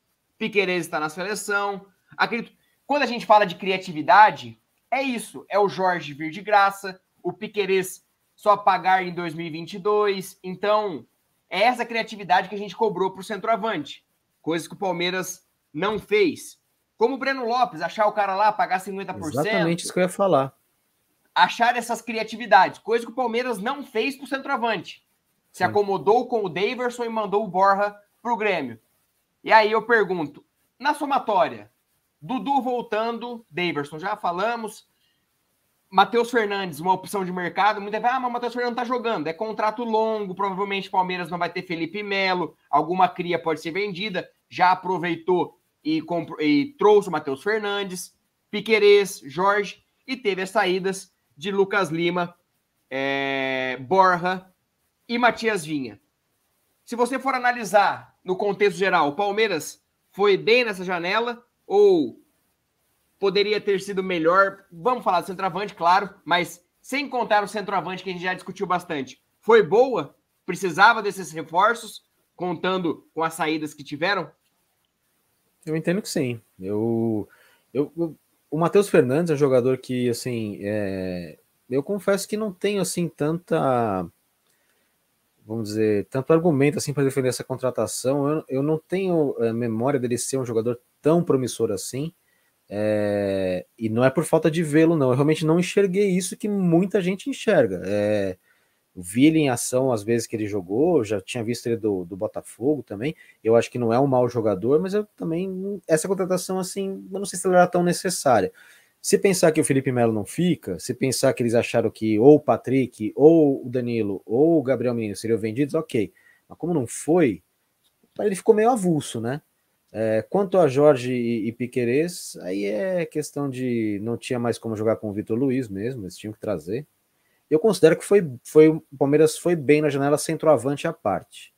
Piqueires está na seleção. Acredito. Quando a gente fala de criatividade, é isso. É o Jorge vir de graça, o Piqueires só pagar em 2022. Então, é essa criatividade que a gente cobrou para o centroavante. Coisas que o Palmeiras não fez. Como o Breno Lopes, achar o cara lá, pagar 50%. Exatamente isso que eu ia falar. Achar essas criatividades. Coisa que o Palmeiras não fez para o centroavante. Se acomodou com o Daverson e mandou o Borra para o Grêmio. E aí eu pergunto, na somatória, Dudu voltando, Daverson, já falamos. Matheus Fernandes, uma opção de mercado. Muita gente ah, mas o Matheus Fernandes tá jogando. É contrato longo, provavelmente Palmeiras não vai ter Felipe Melo, alguma cria pode ser vendida. Já aproveitou e, e trouxe o Matheus Fernandes, Piquerez, Jorge, e teve as saídas de Lucas Lima, é, Borja e Matias Vinha. Se você for analisar no contexto geral, o Palmeiras foi bem nessa janela ou poderia ter sido melhor? Vamos falar do centroavante, claro, mas sem contar o centroavante que a gente já discutiu bastante. Foi boa? Precisava desses reforços, contando com as saídas que tiveram? Eu entendo que sim. Eu, eu, eu o Matheus Fernandes é um jogador que, assim, é, eu confesso que não tenho assim tanta vamos dizer, tanto argumento assim para defender essa contratação. Eu, eu não tenho é, memória dele ser um jogador tão promissor assim. É, e não é por falta de vê-lo, não. Eu realmente não enxerguei isso que muita gente enxerga. É, vi ele em ação às vezes que ele jogou, já tinha visto ele do, do Botafogo também. Eu acho que não é um mau jogador, mas eu também. Essa contratação, assim, eu não sei se ela era tão necessária. Se pensar que o Felipe Melo não fica, se pensar que eles acharam que ou o Patrick, ou o Danilo, ou o Gabriel Menino seriam vendidos, ok. Mas como não foi, ele ficou meio avulso, né? É, quanto a Jorge e, e Piquerez, aí é questão de não tinha mais como jogar com o Vitor Luiz mesmo, eles tinham que trazer. Eu considero que foi, foi o Palmeiras foi bem na janela centroavante à parte.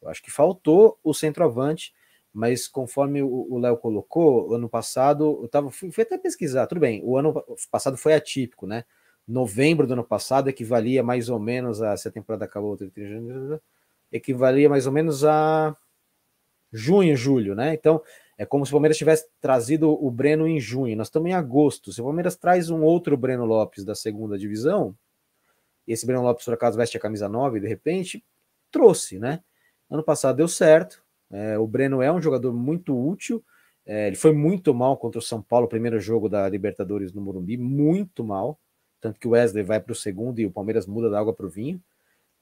Eu acho que faltou o centroavante mas conforme o Léo colocou, ano passado, eu tava, fui, fui, até pesquisar, tudo bem, o ano passado foi atípico, né? Novembro do ano passado equivalia mais ou menos a, se a temporada acabou, equivalia mais ou menos a junho, julho, né? Então, é como se o Palmeiras tivesse trazido o Breno em junho, nós estamos em agosto, se o Palmeiras traz um outro Breno Lopes da segunda divisão, esse Breno Lopes por acaso veste a camisa 9, de repente, trouxe, né? Ano passado deu certo, é, o Breno é um jogador muito útil. É, ele foi muito mal contra o São Paulo, primeiro jogo da Libertadores no Morumbi, muito mal. Tanto que o Wesley vai para o segundo e o Palmeiras muda da água para o vinho.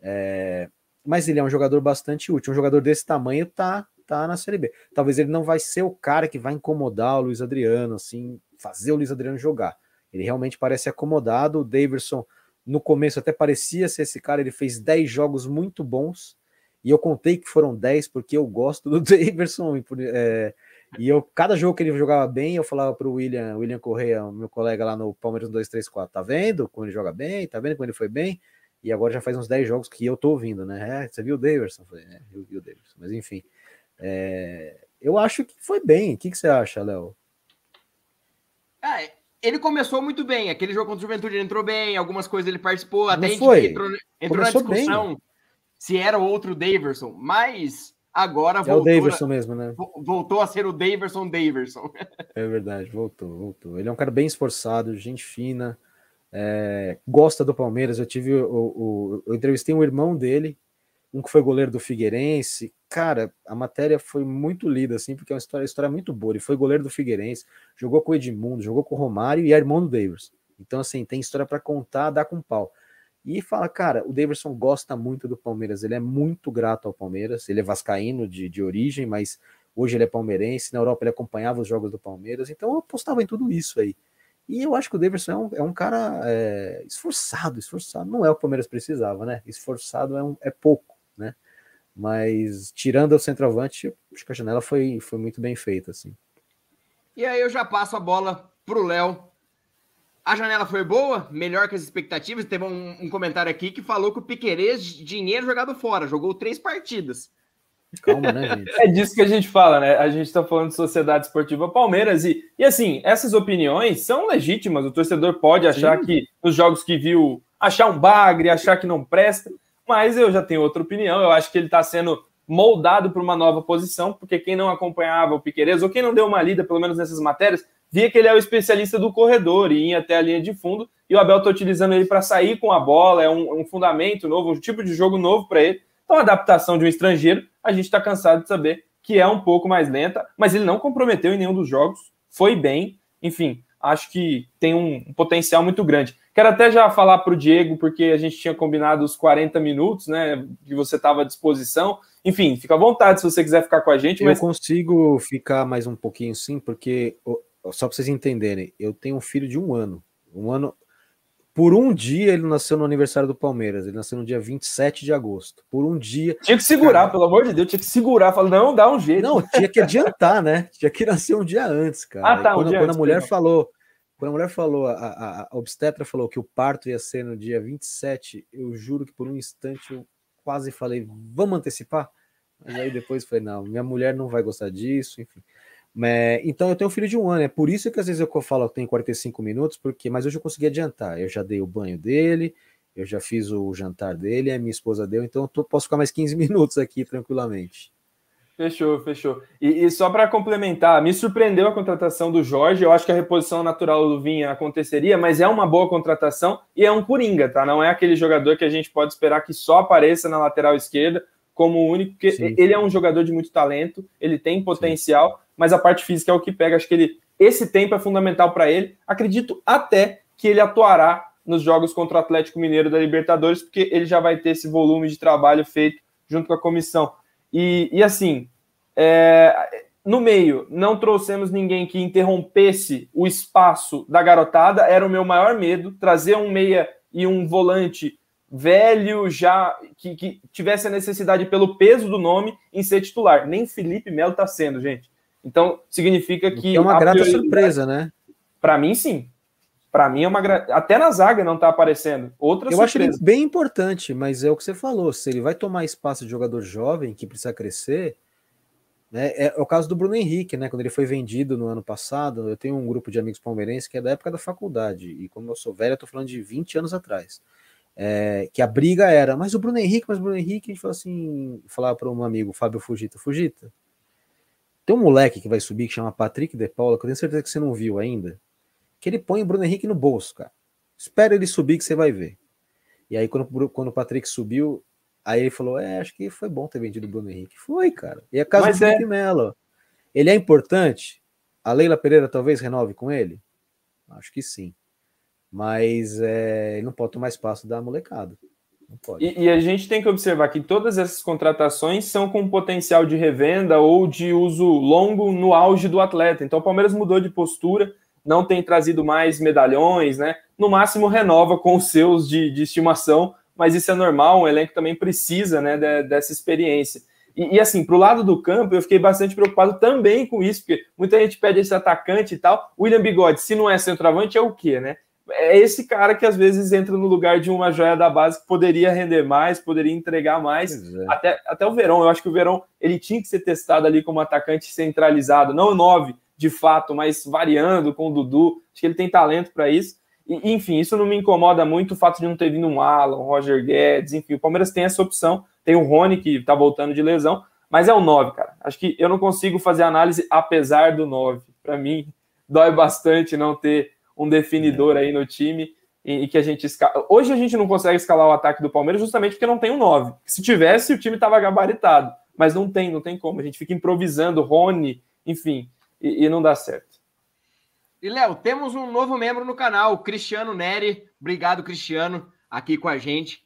É, mas ele é um jogador bastante útil. Um jogador desse tamanho tá, tá na Série B. Talvez ele não vai ser o cara que vai incomodar o Luiz Adriano, assim, fazer o Luiz Adriano jogar. Ele realmente parece acomodado. O Daverson, no começo, até parecia ser esse cara. Ele fez 10 jogos muito bons e eu contei que foram 10 porque eu gosto do Daverson. É, e eu, cada jogo que ele jogava bem, eu falava para o William, William Correia, meu colega lá no Palmeiras 234, tá vendo como ele joga bem? Tá vendo como ele foi bem? E agora já faz uns 10 jogos que eu tô ouvindo, né? É, você viu o Daverson? Falei, é, eu vi o Daverson. Mas enfim, é, eu acho que foi bem. O que, que você acha, Léo? Ah, ele começou muito bem. Aquele jogo contra o Juventude ele entrou bem, algumas coisas ele participou, até foi. entrou, entrou na discussão. Bem se era outro Daverson, mas agora é voltou. É o Daverson a, mesmo, né? Voltou a ser o Daverson Daverson. É verdade, voltou, voltou. Ele é um cara bem esforçado, gente fina, é, gosta do Palmeiras. Eu tive o, o, eu entrevistei um irmão dele, um que foi goleiro do Figueirense. Cara, a matéria foi muito lida, assim, porque é uma história, história muito boa. Ele foi goleiro do Figueirense, jogou com o Edmundo, jogou com o Romário e é irmão do Daverson. Então, assim, tem história para contar, dá com pau e fala, cara, o Davidson gosta muito do Palmeiras, ele é muito grato ao Palmeiras, ele é vascaíno de, de origem, mas hoje ele é palmeirense, na Europa ele acompanhava os jogos do Palmeiras, então eu apostava em tudo isso aí. E eu acho que o Davidson é um, é um cara é, esforçado, esforçado, não é o Palmeiras precisava, né? Esforçado é, um, é pouco, né? Mas tirando o centroavante, acho que a janela foi, foi muito bem feita, assim. E aí eu já passo a bola pro Léo a janela foi boa, melhor que as expectativas. Teve um, um comentário aqui que falou que o Piquerez, dinheiro jogado fora, jogou três partidas. Calma, né, gente? É disso que a gente fala, né? A gente está falando de Sociedade Esportiva Palmeiras e, e assim, essas opiniões são legítimas. O torcedor pode achar Sim. que nos jogos que viu, achar um bagre, achar que não presta, mas eu já tenho outra opinião. Eu acho que ele está sendo moldado para uma nova posição, porque quem não acompanhava o Piquerez, ou quem não deu uma lida, pelo menos nessas matérias, via que ele é o especialista do corredor e ia até a linha de fundo, e o Abel está utilizando ele para sair com a bola, é um, um, fundamento novo, um tipo de jogo novo para ele. Então, a adaptação de um estrangeiro, a gente está cansado de saber que é um pouco mais lenta, mas ele não comprometeu em nenhum dos jogos, foi bem, enfim, acho que tem um, um potencial muito grande. Quero até já falar para o Diego, porque a gente tinha combinado os 40 minutos, né, que você estava à disposição. Enfim, fica à vontade se você quiser ficar com a gente. Eu consigo ficar mais um pouquinho sim, porque só para vocês entenderem, eu tenho um filho de um ano. Um ano. Por um dia ele nasceu no aniversário do Palmeiras. Ele nasceu no dia 27 de agosto. Por um dia. Tinha que segurar, cara, pelo amor de Deus, tinha que segurar. Falar, não, dá um jeito. Não, tinha que adiantar, né? Tinha que nascer um dia antes, cara. Ah, tá, um quando, dia quando antes, a mulher falou. Quando a mulher falou, a, a, a, obstetra falou que o parto ia ser no dia 27, eu juro que por um instante eu quase falei, vamos antecipar? Mas aí depois falei, não, minha mulher não vai gostar disso, enfim. É, então eu tenho um filho de um ano, é por isso que às vezes eu falo que tem 45 minutos, porque mas hoje eu consegui adiantar. Eu já dei o banho dele, eu já fiz o jantar dele, a minha esposa deu, então eu tô, posso ficar mais 15 minutos aqui tranquilamente. Fechou, fechou. E, e só para complementar, me surpreendeu a contratação do Jorge. Eu acho que a reposição natural do Vinha aconteceria, mas é uma boa contratação e é um coringa, tá? Não é aquele jogador que a gente pode esperar que só apareça na lateral esquerda como único, porque Sim. ele é um jogador de muito talento, ele tem potencial, Sim. Mas a parte física é o que pega. Acho que ele, esse tempo é fundamental para ele. Acredito até que ele atuará nos jogos contra o Atlético Mineiro da Libertadores, porque ele já vai ter esse volume de trabalho feito junto com a comissão. E, e assim, é, no meio, não trouxemos ninguém que interrompesse o espaço da garotada, era o meu maior medo, trazer um meia e um volante velho, já que, que tivesse a necessidade pelo peso do nome em ser titular. Nem Felipe Melo está sendo, gente. Então, significa que. É uma grata surpresa, né? Para mim, sim. Para mim é uma até na zaga não está aparecendo. Outra Eu surpresa. acho ele bem importante, mas é o que você falou. Se ele vai tomar espaço de jogador jovem que precisa crescer, né? É, é o caso do Bruno Henrique, né? Quando ele foi vendido no ano passado, eu tenho um grupo de amigos palmeirenses que é da época da faculdade e como eu sou velho, eu tô falando de 20 anos atrás. É, que a briga era, mas o Bruno Henrique, mas o Bruno Henrique, a gente falou assim, falar para um amigo, Fábio Fugita, Fugita, tem um moleque que vai subir que chama Patrick De Paula, que eu tenho certeza que você não viu ainda que ele põe o Bruno Henrique no bolso, cara. Espera ele subir que você vai ver. E aí, quando, quando o Patrick subiu, aí ele falou: É, acho que foi bom ter vendido o Bruno Henrique. Foi, cara. E a casa Mas do Felipe é... Melo. Ele é importante. A Leila Pereira talvez renove com ele? Acho que sim. Mas é, ele não pode tomar espaço da molecada. E, e, a gente tem que observar que todas essas contratações são com potencial de revenda ou de uso longo no auge do atleta. Então o Palmeiras mudou de postura não tem trazido mais medalhões, né? No máximo renova com os seus de, de estimação, mas isso é normal, um elenco também precisa né, de, dessa experiência. E, e assim, para o lado do campo, eu fiquei bastante preocupado também com isso, porque muita gente pede esse atacante e tal. William Bigode, se não é centroavante, é o quê, né? É esse cara que às vezes entra no lugar de uma joia da base que poderia render mais, poderia entregar mais. É. Até, até o Verão, eu acho que o Verão ele tinha que ser testado ali como atacante centralizado, não o 9, de fato, mas variando com o Dudu. Acho que ele tem talento para isso. E, enfim, isso não me incomoda muito o fato de não ter vindo um Alan, um Roger Guedes, enfim, o Palmeiras tem essa opção. Tem o Rony, que está voltando de lesão, mas é o 9, cara. Acho que eu não consigo fazer análise apesar do 9. Para mim, dói bastante não ter um definidor aí no time e, que a gente escala. Hoje a gente não consegue escalar o ataque do Palmeiras justamente porque não tem um 9. Se tivesse, o time estava gabaritado, mas não tem, não tem como. A gente fica improvisando, Rony, enfim e, e não dá certo. E, Léo, temos um novo membro no canal, Cristiano Neri. Obrigado, Cristiano, aqui com a gente.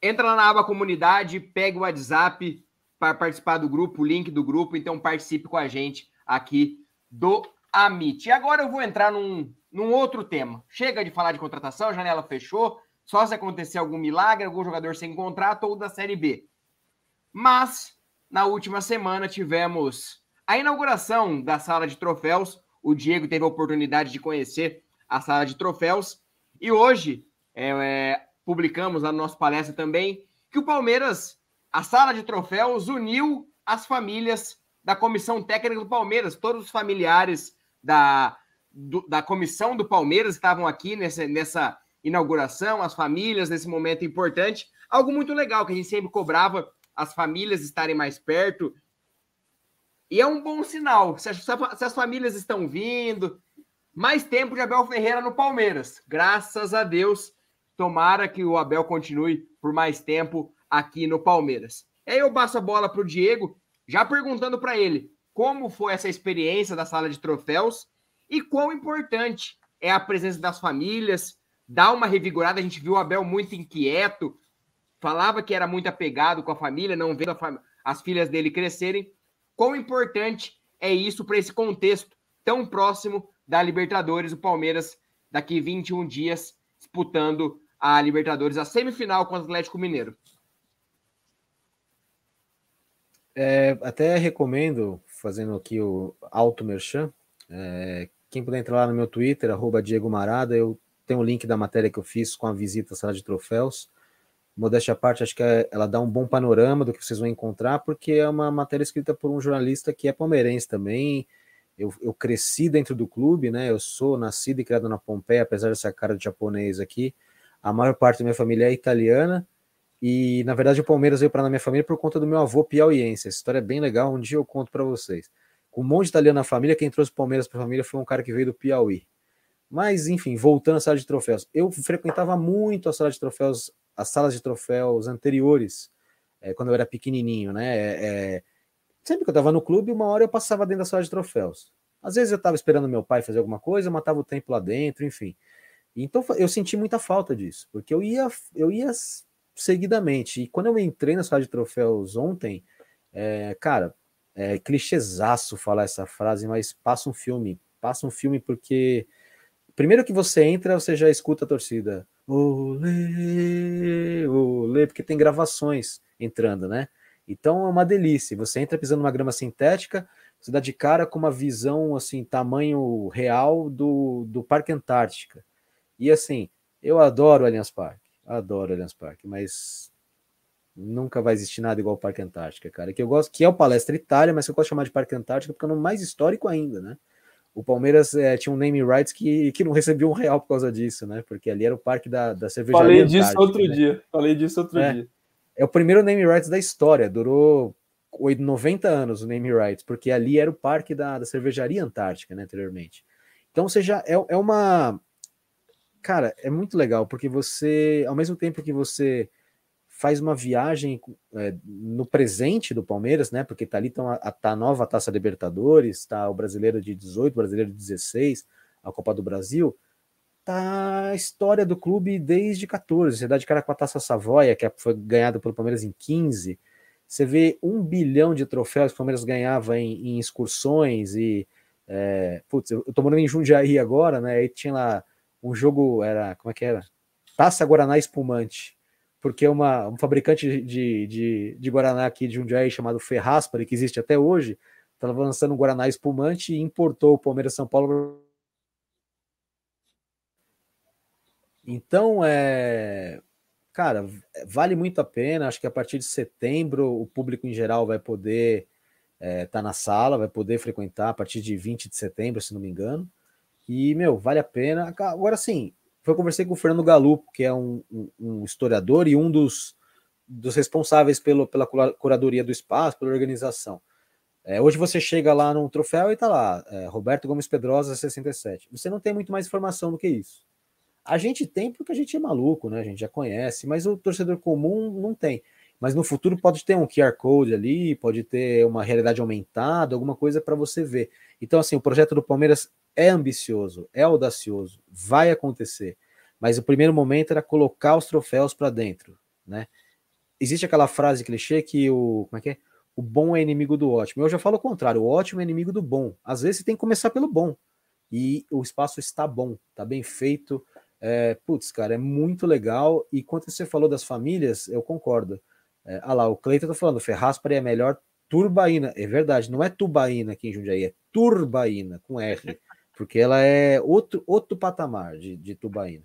Entra lá na aba comunidade, pega o WhatsApp para participar do grupo, o link do grupo, então participe com a gente aqui do Amit. E agora eu vou entrar num, num outro tema. Chega de falar de contratação, a janela fechou, só se acontecer algum milagre, algum jogador sem contrato ou da Série B. Mas, na última semana, tivemos a inauguração da sala de troféus, o Diego teve a oportunidade de conhecer a sala de troféus e hoje é, é, publicamos na nossa palestra também que o Palmeiras, a sala de troféus, uniu as famílias da comissão técnica do Palmeiras, todos os familiares da, do, da comissão do Palmeiras estavam aqui nessa, nessa inauguração, as famílias nesse momento importante. Algo muito legal que a gente sempre cobrava as famílias estarem mais perto e é um bom sinal. Se as, se as famílias estão vindo, mais tempo de Abel Ferreira no Palmeiras. Graças a Deus. Tomara que o Abel continue por mais tempo aqui no Palmeiras. Aí eu passo a bola para o Diego, já perguntando para ele como foi essa experiência da sala de troféus e quão importante é a presença das famílias. Dá uma revigorada. A gente viu o Abel muito inquieto, falava que era muito apegado com a família, não vendo fam as filhas dele crescerem. Quão importante é isso para esse contexto tão próximo da Libertadores, o Palmeiras daqui 21 dias disputando a Libertadores, a semifinal contra o Atlético Mineiro. É, até recomendo, fazendo aqui o alto merchan, é, quem puder entrar lá no meu Twitter, arroba Diego Marada, eu tenho o link da matéria que eu fiz com a visita à sala de troféus modéstia à parte, acho que é, ela dá um bom panorama do que vocês vão encontrar, porque é uma matéria escrita por um jornalista que é palmeirense também. Eu, eu cresci dentro do clube, né? Eu sou nascido e criado na Pompeia, apesar dessa cara de japonês aqui. A maior parte da minha família é italiana. E na verdade o Palmeiras veio para na minha família por conta do meu avô piauiense. Essa história é bem legal, um dia eu conto para vocês. Com um monte de italiano na família, quem trouxe o Palmeiras para a família foi um cara que veio do Piauí. Mas enfim, voltando à sala de troféus, eu frequentava muito a sala de troféus, as salas de troféus anteriores, é, quando eu era pequenininho, né? É, sempre que eu estava no clube, uma hora eu passava dentro da sala de troféus. Às vezes eu estava esperando meu pai fazer alguma coisa, matava o tempo lá dentro, enfim. Então eu senti muita falta disso, porque eu ia, eu ia seguidamente. E quando eu entrei na sala de troféus ontem, é, cara, é clichêzaço falar essa frase, mas passa um filme, passa um filme porque primeiro que você entra, você já escuta a torcida. Olê, olê, porque tem gravações entrando, né? Então é uma delícia. Você entra pisando numa grama sintética, você dá de cara com uma visão assim, tamanho real do, do Parque Antártica. E assim, eu adoro Allianz Parque, adoro Allianz Parque, mas nunca vai existir nada igual o Parque Antártica, cara. Que eu gosto, que é o Palestra Itália, mas eu gosto de chamar de Parque Antártica porque é o mais histórico ainda, né? O Palmeiras é, tinha um name rights que, que não recebia um real por causa disso, né? Porque ali era o parque da, da cervejaria. Falei disso outro né? dia. Falei disso outro é, dia. É o primeiro name rights da história. Durou 90 anos o name rights, porque ali era o parque da, da cervejaria Antártica, né? Anteriormente. Então, você já é, é uma. Cara, é muito legal, porque você, ao mesmo tempo que você faz uma viagem é, no presente do Palmeiras, né? Porque tá ali tá a, tá a nova Taça Libertadores, tá o brasileiro de 18, o brasileiro de 16, a Copa do Brasil, tá a história do clube desde 14. Você dá de cara com a Taça Savoia, que foi ganhada pelo Palmeiras em 15. Você vê um bilhão de troféus que o Palmeiras ganhava em, em excursões e. É, putz, eu tô morando em Jundiaí agora, né? Aí tinha lá um jogo, era. Como é que era? Taça Guaraná Espumante porque uma, um fabricante de, de, de Guaraná aqui de Jundiaí chamado Ferraspari, que existe até hoje, estava lançando um Guaraná espumante e importou o Palmeiras São Paulo. Então, é, cara, vale muito a pena. Acho que a partir de setembro o público em geral vai poder estar é, tá na sala, vai poder frequentar a partir de 20 de setembro, se não me engano. E, meu, vale a pena. Agora sim, foi conversei com o Fernando Galupo, que é um, um, um historiador e um dos, dos responsáveis pelo, pela curadoria do espaço, pela organização. É, hoje você chega lá num troféu e tá lá, é, Roberto Gomes Pedrosa, 67. Você não tem muito mais informação do que isso. A gente tem porque a gente é maluco, né? A gente já conhece, mas o torcedor comum não tem. Mas no futuro pode ter um QR Code ali, pode ter uma realidade aumentada, alguma coisa para você ver. Então, assim, o projeto do Palmeiras é ambicioso, é audacioso, vai acontecer. Mas o primeiro momento era colocar os troféus para dentro, né? Existe aquela frase clichê que o como é que é? O bom é inimigo do ótimo. Eu já falo o contrário, o ótimo é inimigo do bom. Às vezes você tem que começar pelo bom. E o espaço está bom, está bem feito. É, putz, cara, é muito legal. E quando você falou das famílias, eu concordo. É, ah lá, o Cleiton tá falando, Ferraspari é melhor turbaína. É verdade, não é tubaína aqui em Jundiaí, é turbaína, com R porque ela é outro, outro patamar de, de tubaína.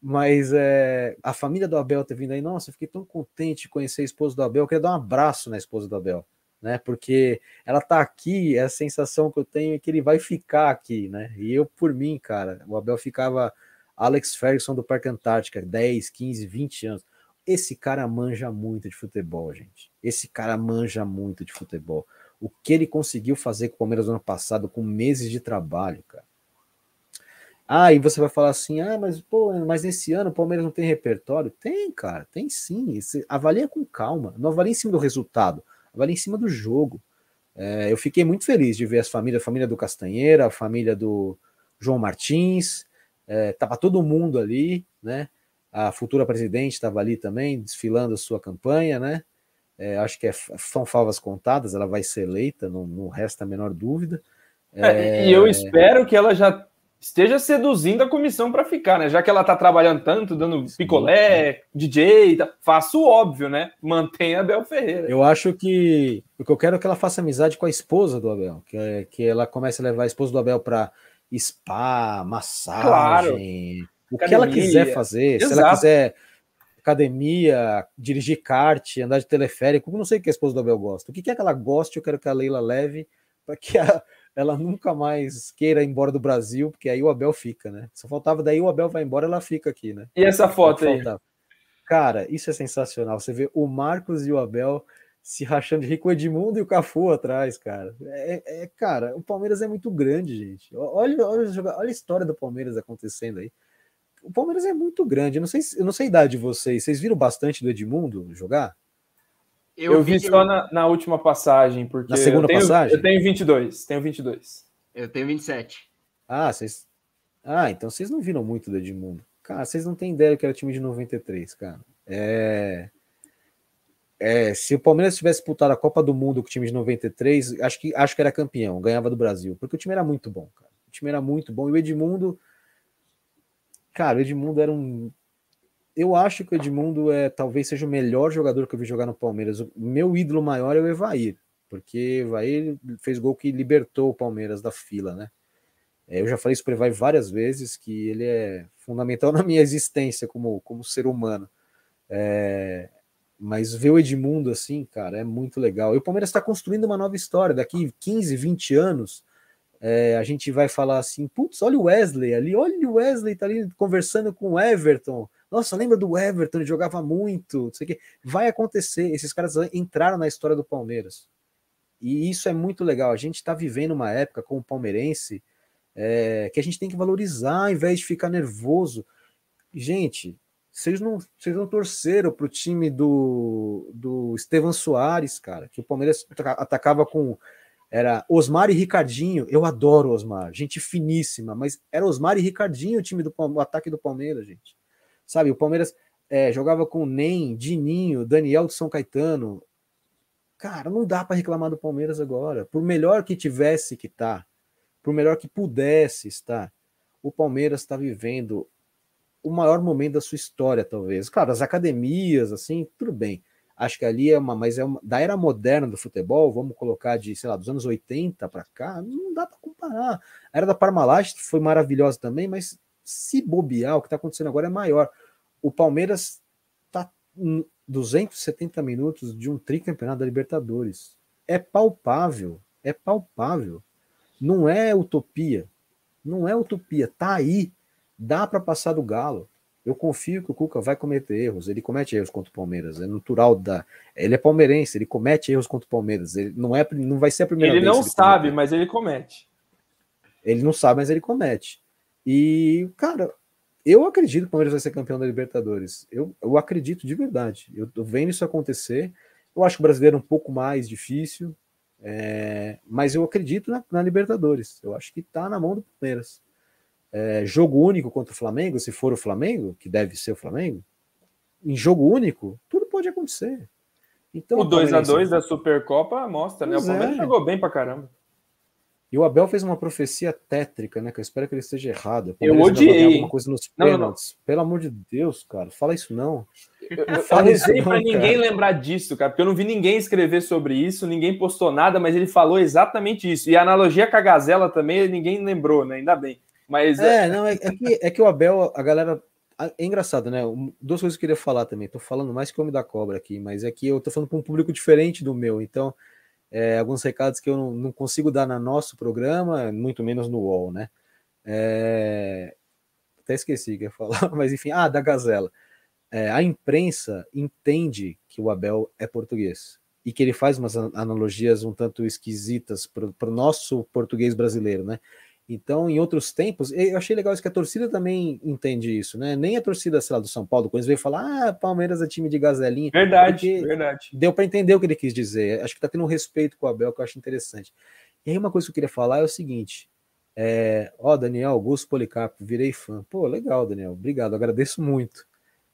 Mas é, a família do Abel ter vindo aí, nossa, eu fiquei tão contente de conhecer a esposa do Abel, eu queria dar um abraço na esposa do Abel, né? Porque ela tá aqui, é a sensação que eu tenho é que ele vai ficar aqui, né? E eu, por mim, cara, o Abel ficava Alex Ferguson do Parque Antártica, 10, 15, 20 anos. Esse cara manja muito de futebol, gente. Esse cara manja muito de futebol o que ele conseguiu fazer com o Palmeiras no ano passado, com meses de trabalho, cara. Ah, e você vai falar assim: ah, mas pô, mas nesse ano o Palmeiras não tem repertório? Tem, cara, tem sim. Você avalia com calma, não avalia em cima do resultado, avalia em cima do jogo. É, eu fiquei muito feliz de ver as famílias, a família do Castanheira, a família do João Martins, é, tava todo mundo ali, né? A futura presidente estava ali também, desfilando a sua campanha, né? É, acho que é, são favas contadas, ela vai ser eleita, não, não resta a menor dúvida. É, e eu espero que ela já esteja seduzindo a comissão para ficar, né? Já que ela está trabalhando tanto, dando picolé, DJ, tá, faça o óbvio, né? Mantenha a Abel Ferreira. Eu acho que o que eu quero é que ela faça amizade com a esposa do Abel, que, é, que ela comece a levar a esposa do Abel para spa, massagem, claro. o Academia. que ela quiser fazer. Exato. Se ela quiser academia, dirigir kart, andar de teleférico, não sei o que a esposa do Abel gosta. O que é que ela gosta, eu quero que a Leila leve para que a, ela nunca mais queira ir embora do Brasil, porque aí o Abel fica, né? Só faltava daí o Abel vai embora, ela fica aqui, né? E essa foto aí? Cara, isso é sensacional. Você vê o Marcos e o Abel se rachando de rico, o Edmundo e o Cafu atrás, cara. É, é, cara, o Palmeiras é muito grande, gente. Olha, olha, olha a história do Palmeiras acontecendo aí. O Palmeiras é muito grande. Eu não sei, eu não sei a idade de vocês. Vocês viram bastante do Edmundo jogar? Eu, eu vi, vi só na, na, última passagem, porque na segunda eu tenho, passagem. Eu tenho 22, tenho 22. Eu tenho 27. Ah, vocês Ah, então vocês não viram muito do Edmundo. Cara, vocês não têm ideia que era time de 93, cara. É... é, se o Palmeiras tivesse disputado a Copa do Mundo com o time de 93, acho que, acho que era campeão, ganhava do Brasil, porque o time era muito bom, cara. O time era muito bom. E o Edmundo, cara, o Edmundo era um. Eu acho que o Edmundo é talvez seja o melhor jogador que eu vi jogar no Palmeiras. O meu ídolo maior é o Evair, porque o Evair fez gol que libertou o Palmeiras da fila, né? É, eu já falei isso para ele várias vezes, que ele é fundamental na minha existência como, como ser humano. É, mas ver o Edmundo assim, cara, é muito legal. E o Palmeiras está construindo uma nova história. Daqui 15, 20 anos, é, a gente vai falar assim: putz, olha o Wesley ali, olha o Wesley tá ali conversando com o Everton. Nossa, lembra do Everton? Ele jogava muito. Não sei o que. Vai acontecer. Esses caras entraram na história do Palmeiras. E isso é muito legal. A gente está vivendo uma época como palmeirense é, que a gente tem que valorizar ao invés de ficar nervoso. Gente, vocês não, vocês não torceram para o time do, do Estevam Soares, cara, que o Palmeiras atacava com. Era Osmar e Ricardinho. Eu adoro Osmar, gente finíssima, mas era Osmar e Ricardinho o time do o ataque do Palmeiras, gente. Sabe, o Palmeiras é, jogava com Nem, Dininho, Daniel de São Caetano. Cara, não dá para reclamar do Palmeiras agora. Por melhor que tivesse que tá, por melhor que pudesse estar, o Palmeiras está vivendo o maior momento da sua história, talvez. Claro, as academias, assim, tudo bem. Acho que ali é uma, mas é uma, da era moderna do futebol, vamos colocar de, sei lá, dos anos 80 para cá, não dá para comparar. A era da Parmalat foi maravilhosa também, mas se bobear, o que está acontecendo agora é maior. O Palmeiras está 270 minutos de um tricampeonato da Libertadores. É palpável, é palpável. Não é utopia. Não é utopia. Tá aí. Dá para passar do Galo. Eu confio que o Cuca vai cometer erros. Ele comete erros contra o Palmeiras. É natural da. Ele é palmeirense. Ele comete erros contra o Palmeiras. Ele não é, não vai ser a primeira ele vez. Não ele não sabe, mas ele comete. Ele não sabe, mas ele comete. E cara, eu acredito que o Palmeiras vai ser campeão da Libertadores. Eu, eu acredito de verdade. Eu tô vendo isso acontecer. Eu acho que o brasileiro é um pouco mais difícil. É, mas eu acredito na, na, Libertadores. Eu acho que está na mão do Palmeiras. É, jogo único contra o Flamengo, se for o Flamengo, que deve ser o Flamengo, em jogo único, tudo pode acontecer. Então, o 2 a 2 da Supercopa mostra, né? O Palmeiras é. jogou bem pra caramba. E o Abel fez uma profecia tétrica, né? Que eu espero que ele esteja errado. Eu odiei. Alguma coisa nos não, pênaltis. Não, não. Pelo amor de Deus, cara, fala isso não. Eu, eu falei para ninguém lembrar disso, cara, porque eu não vi ninguém escrever sobre isso, ninguém postou nada, mas ele falou exatamente isso. E a analogia com a Gazela também, ninguém lembrou, né? Ainda bem. Mas é, não, é, é, que, é que o Abel, a galera é engraçado, né? Duas coisas que eu queria falar também. Tô falando mais que o Homem da Cobra aqui, mas é que eu tô falando para um público diferente do meu. Então, é, alguns recados que eu não, não, consigo dar no nosso programa, muito menos no UOL, né? É, até esqueci o que ia falar, mas enfim, ah, da Gazela. É, a imprensa entende que o Abel é português e que ele faz umas analogias um tanto esquisitas para o nosso português brasileiro, né? Então, em outros tempos, eu achei legal isso que a torcida também entende isso, né? Nem a torcida, sei lá, do São Paulo, quando eles veio falar, ah, Palmeiras é time de gazelinha. Verdade, verdade. Deu para entender o que ele quis dizer. Acho que tá tendo um respeito com o Abel, que eu acho interessante. E aí, uma coisa que eu queria falar é o seguinte: é, ó, Daniel Augusto Policarpo, virei fã. Pô, legal, Daniel, obrigado, agradeço muito.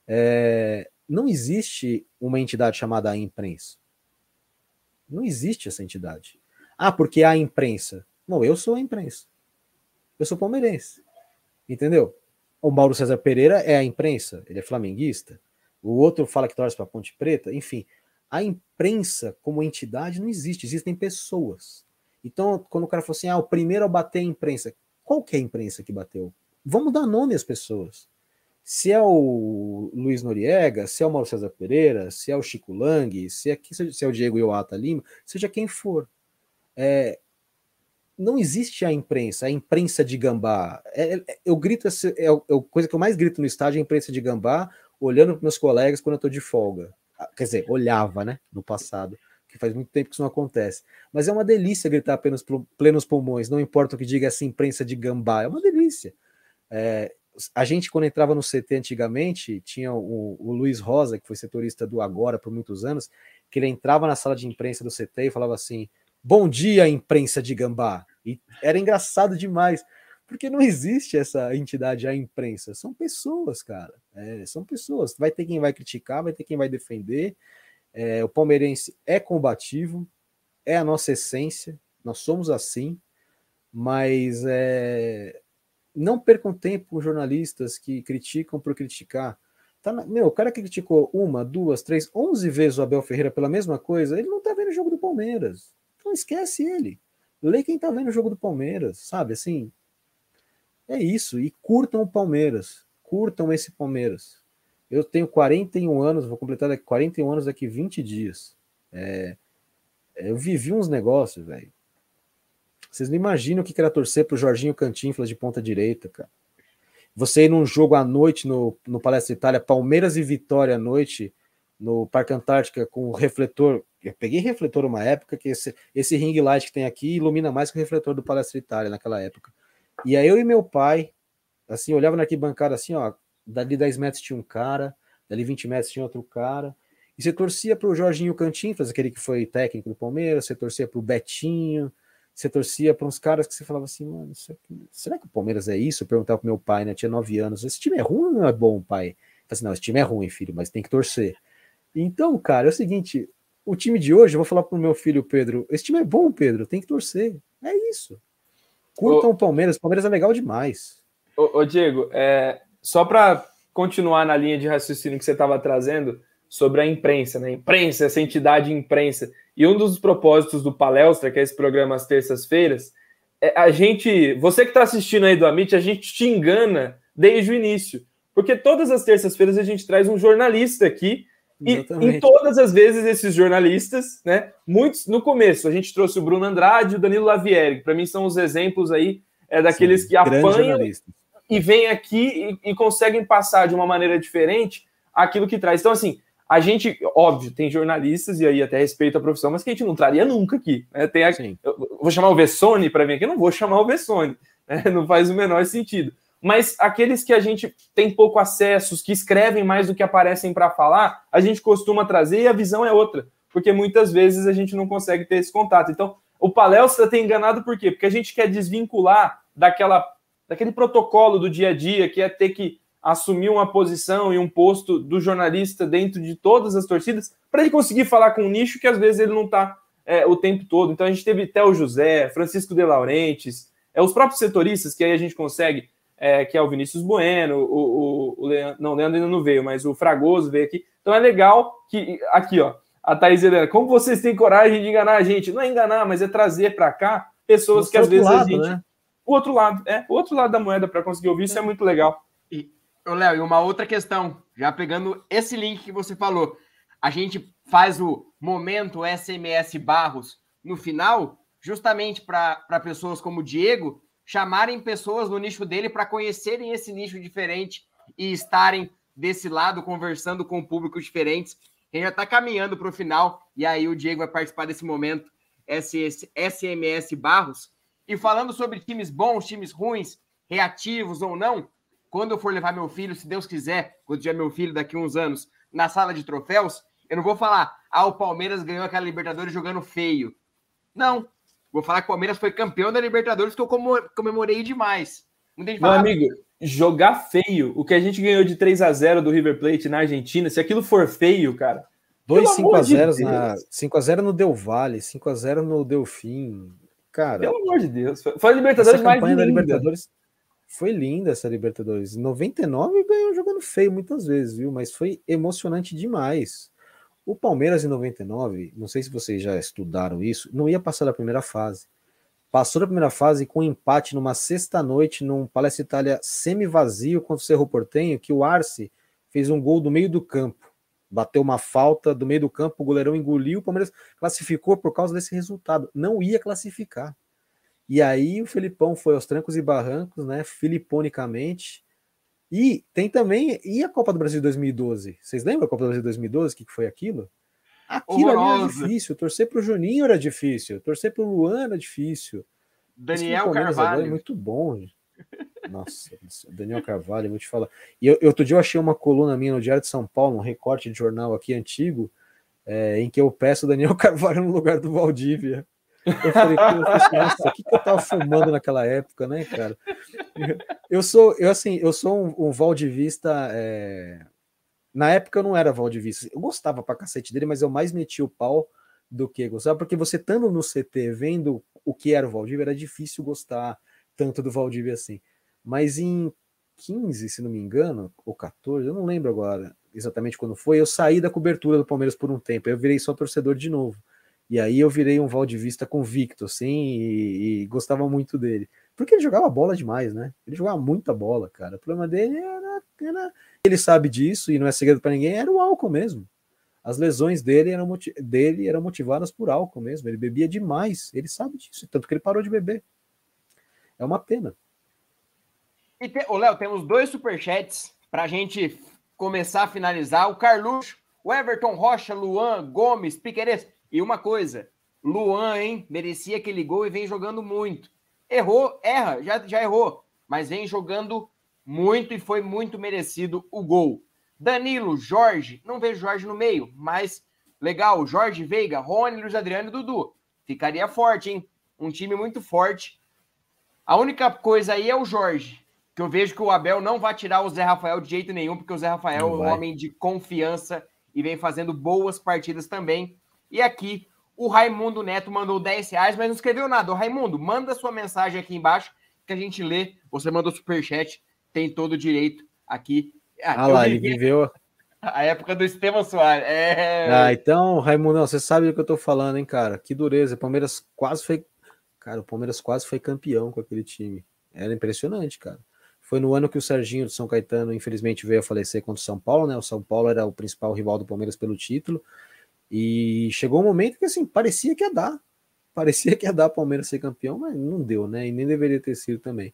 É, não existe uma entidade chamada imprensa. Não existe essa entidade. Ah, porque há imprensa. Não, eu sou a imprensa. Eu sou palmeirense. Entendeu? O Mauro César Pereira é a imprensa, ele é flamenguista. O outro fala que torce para Ponte Preta. Enfim, a imprensa como entidade não existe, existem pessoas. Então, quando o cara falou assim, ah, o primeiro a bater a imprensa, qual que é a imprensa que bateu? Vamos dar nome às pessoas. Se é o Luiz Noriega, se é o Mauro César Pereira, se é o Chico Lang, se é, se é o Diego Iwata Lima, seja quem for. É, não existe a imprensa, a imprensa de gambá. É, é, eu grito, é, é a coisa que eu mais grito no estádio é a imprensa de gambá olhando para meus colegas quando eu estou de folga. Ah, quer dizer, olhava, né? No passado, que faz muito tempo que isso não acontece. Mas é uma delícia gritar plenos, plenos pulmões, não importa o que diga essa imprensa de gambá, é uma delícia. É, a gente, quando entrava no CT antigamente, tinha o, o Luiz Rosa, que foi setorista do Agora por muitos anos, que ele entrava na sala de imprensa do CT e falava assim: Bom dia, imprensa de gambá. E era engraçado demais, porque não existe essa entidade, a imprensa. São pessoas, cara. É, são pessoas. Vai ter quem vai criticar, vai ter quem vai defender. É, o palmeirense é combativo, é a nossa essência, nós somos assim, mas é, não percam tempo com jornalistas que criticam por criticar. Tá na, meu, o cara que criticou uma, duas, três, onze vezes o Abel Ferreira pela mesma coisa, ele não tá vendo o jogo do Palmeiras. Então esquece ele. Lê quem tá vendo o jogo do Palmeiras, sabe? Assim, é isso. E curtam o Palmeiras. Curtam esse Palmeiras. Eu tenho 41 anos, vou completar daqui 41 anos daqui 20 dias. É, eu vivi uns negócios, velho. Vocês não imaginam o que era torcer pro Jorginho Cantinflas de ponta direita, cara. Você ir num jogo à noite no, no Palestra Itália, Palmeiras e Vitória à noite, no Parque Antártica, com o refletor. Eu peguei refletor uma época que esse, esse ring light que tem aqui ilumina mais que o refletor do Palestra Itália naquela época. E aí eu e meu pai, assim, olhava na arquibancada assim, ó, dali 10 metros tinha um cara, dali 20 metros tinha outro cara. E você torcia para o Jorginho Cantinflas, aquele que foi técnico do Palmeiras, você torcia para o Betinho, você torcia para uns caras que você falava assim, mano, será que o Palmeiras é isso? Eu perguntava pro meu pai, né? Tinha nove anos, esse time é ruim ou não é bom, pai? Eu falei assim, não, esse time é ruim, filho, mas tem que torcer. Então, cara, é o seguinte, o time de hoje, eu vou falar pro meu filho Pedro, esse time é bom, Pedro, tem que torcer. É isso. Curtam o Palmeiras, o Palmeiras é legal demais. Ô, ô Diego, é, só para continuar na linha de raciocínio que você estava trazendo sobre a imprensa, né? Imprensa, essa entidade imprensa. E um dos propósitos do Palestra, que é esse programa às terças-feiras, é a gente, você que está assistindo aí do Amit, a gente te engana desde o início. Porque todas as terças-feiras a gente traz um jornalista aqui e em todas as vezes esses jornalistas, né? Muitos no começo a gente trouxe o Bruno Andrade e o Danilo Lavieri, que para mim são os exemplos aí é daqueles Sim, que apanham e vêm aqui e, e, conseguem passar de uma maneira diferente aquilo que traz. Então assim, a gente, óbvio, tem jornalistas e aí até respeito a profissão, mas que a gente não traria nunca aqui. Né? Tem a, vou chamar o Vessone para vir aqui, eu não vou chamar o Vessone, né? não faz o menor sentido mas aqueles que a gente tem pouco acesso, que escrevem mais do que aparecem para falar, a gente costuma trazer e a visão é outra, porque muitas vezes a gente não consegue ter esse contato. Então, o palestra tem enganado por quê? Porque a gente quer desvincular daquela, daquele protocolo do dia a dia, que é ter que assumir uma posição e um posto do jornalista dentro de todas as torcidas, para ele conseguir falar com um nicho que às vezes ele não está é, o tempo todo. Então a gente teve Theo José, Francisco de Laurentiis, é, os próprios setoristas, que aí a gente consegue é, que é o Vinícius Bueno, o, o, o Leandro, não, o Leandro ainda não veio, mas o Fragoso veio aqui. Então é legal que, aqui, ó, a Thaís Helena, como vocês têm coragem de enganar a gente? Não é enganar, mas é trazer para cá pessoas que às vezes lado, a gente. Né? O outro lado, é, o outro lado da moeda para conseguir ouvir, isso é muito legal. E, Léo, e uma outra questão, já pegando esse link que você falou, a gente faz o momento SMS Barros no final, justamente para pessoas como o Diego chamarem pessoas no nicho dele para conhecerem esse nicho diferente e estarem desse lado conversando com públicos diferentes. A gente já está caminhando para o final e aí o Diego vai participar desse momento SMS Barros. E falando sobre times bons, times ruins, reativos ou não, quando eu for levar meu filho, se Deus quiser, quando tiver meu filho daqui uns anos, na sala de troféus, eu não vou falar, ah, o Palmeiras ganhou aquela Libertadores jogando feio. Não, Vou falar que o Palmeiras foi campeão da Libertadores, que eu comemorei demais. Meu fala, amigo, jogar feio, o que a gente ganhou de 3 a 0 do River Plate na Argentina, se aquilo for feio, cara. 2 5 a 0 de na 5 a 0 no Del Valle, 5 a 0 no Delfim. Cara, pelo amor de Deus, foi a Libertadores mais linda. Da Libertadores foi linda essa Libertadores. 99 ganhou jogando feio muitas vezes, viu? Mas foi emocionante demais. O Palmeiras em 99, não sei se vocês já estudaram isso, não ia passar da primeira fase. Passou da primeira fase com um empate numa sexta-noite num Palestra Itália semi-vazio contra o Cerro Portenho, que o Arce fez um gol do meio do campo. Bateu uma falta do meio do campo, o goleirão engoliu, o Palmeiras classificou por causa desse resultado. Não ia classificar. E aí o Felipão foi aos trancos e barrancos, né? Filiponicamente, E tem também. E a Copa do Brasil 2012? Vocês lembram a Copa do Brasil 2012? O que, que foi aquilo? Aquilo ali era difícil. Torcer para o Juninho era difícil. Torcer para o Luan era difícil. Daniel Carvalho. É muito bom. Nossa, Daniel Carvalho, vou te falar. E eu, outro dia eu achei uma coluna minha no Diário de São Paulo, um recorte de jornal aqui antigo, é, em que eu peço Daniel Carvalho no lugar do Valdívia. Eu falei, nossa, o que, que eu tava fumando naquela época, né, cara? Eu sou, eu assim, eu sou um, um Valdivista. É... Na época eu não era Valdivista. Eu gostava pra cacete dele, mas eu mais meti o pau do que gostava, porque você estando no CT, vendo o que era o Valdívia, era difícil gostar tanto do Valdívia assim. Mas em 15, se não me engano, ou 14, eu não lembro agora exatamente quando foi, eu saí da cobertura do Palmeiras por um tempo, eu virei só torcedor de novo. E aí eu virei um Valdivista convicto, assim, e, e, gostava muito dele. Porque ele jogava bola demais, né? Ele jogava muita bola, cara. O problema dele era. era... Ele sabe disso, e não é segredo para ninguém, era o álcool mesmo. As lesões dele eram, dele eram motivadas por álcool mesmo. Ele bebia demais. Ele sabe disso, tanto que ele parou de beber. É uma pena. E, te... Ô, Léo, temos dois superchats para a gente começar a finalizar. O Carluxo, o Everton Rocha, Luan, Gomes, Piqueires. E uma coisa, Luan, hein, merecia aquele gol e vem jogando muito. Errou, erra, já, já errou, mas vem jogando muito e foi muito merecido o gol. Danilo, Jorge, não vejo Jorge no meio, mas legal, Jorge, Veiga, Rony, Luiz Adriano e Dudu. Ficaria forte, hein? Um time muito forte. A única coisa aí é o Jorge, que eu vejo que o Abel não vai tirar o Zé Rafael de jeito nenhum, porque o Zé Rafael é um homem de confiança e vem fazendo boas partidas também. E aqui o Raimundo Neto mandou 10 reais, mas não escreveu nada. O Raimundo, manda sua mensagem aqui embaixo que a gente lê. Você mandou superchat, tem todo o direito aqui. Ah, ah lá, ele viveu. A época do Estevam Soares. É... Ah, então, Raimundo, você sabe do que eu tô falando, hein, cara? Que dureza. O Palmeiras quase foi. Cara, o Palmeiras quase foi campeão com aquele time. Era impressionante, cara. Foi no ano que o Serginho do São Caetano, infelizmente, veio a falecer contra o São Paulo, né? O São Paulo era o principal rival do Palmeiras pelo título. E chegou um momento que assim, parecia que ia dar. Parecia que ia dar o Palmeiras ser campeão, mas não deu, né? E nem deveria ter sido também.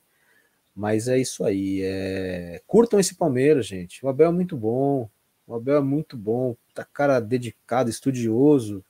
Mas é isso aí. É... Curtam esse Palmeiras, gente. O Abel é muito bom. O Abel é muito bom. Tá cara dedicado, estudioso.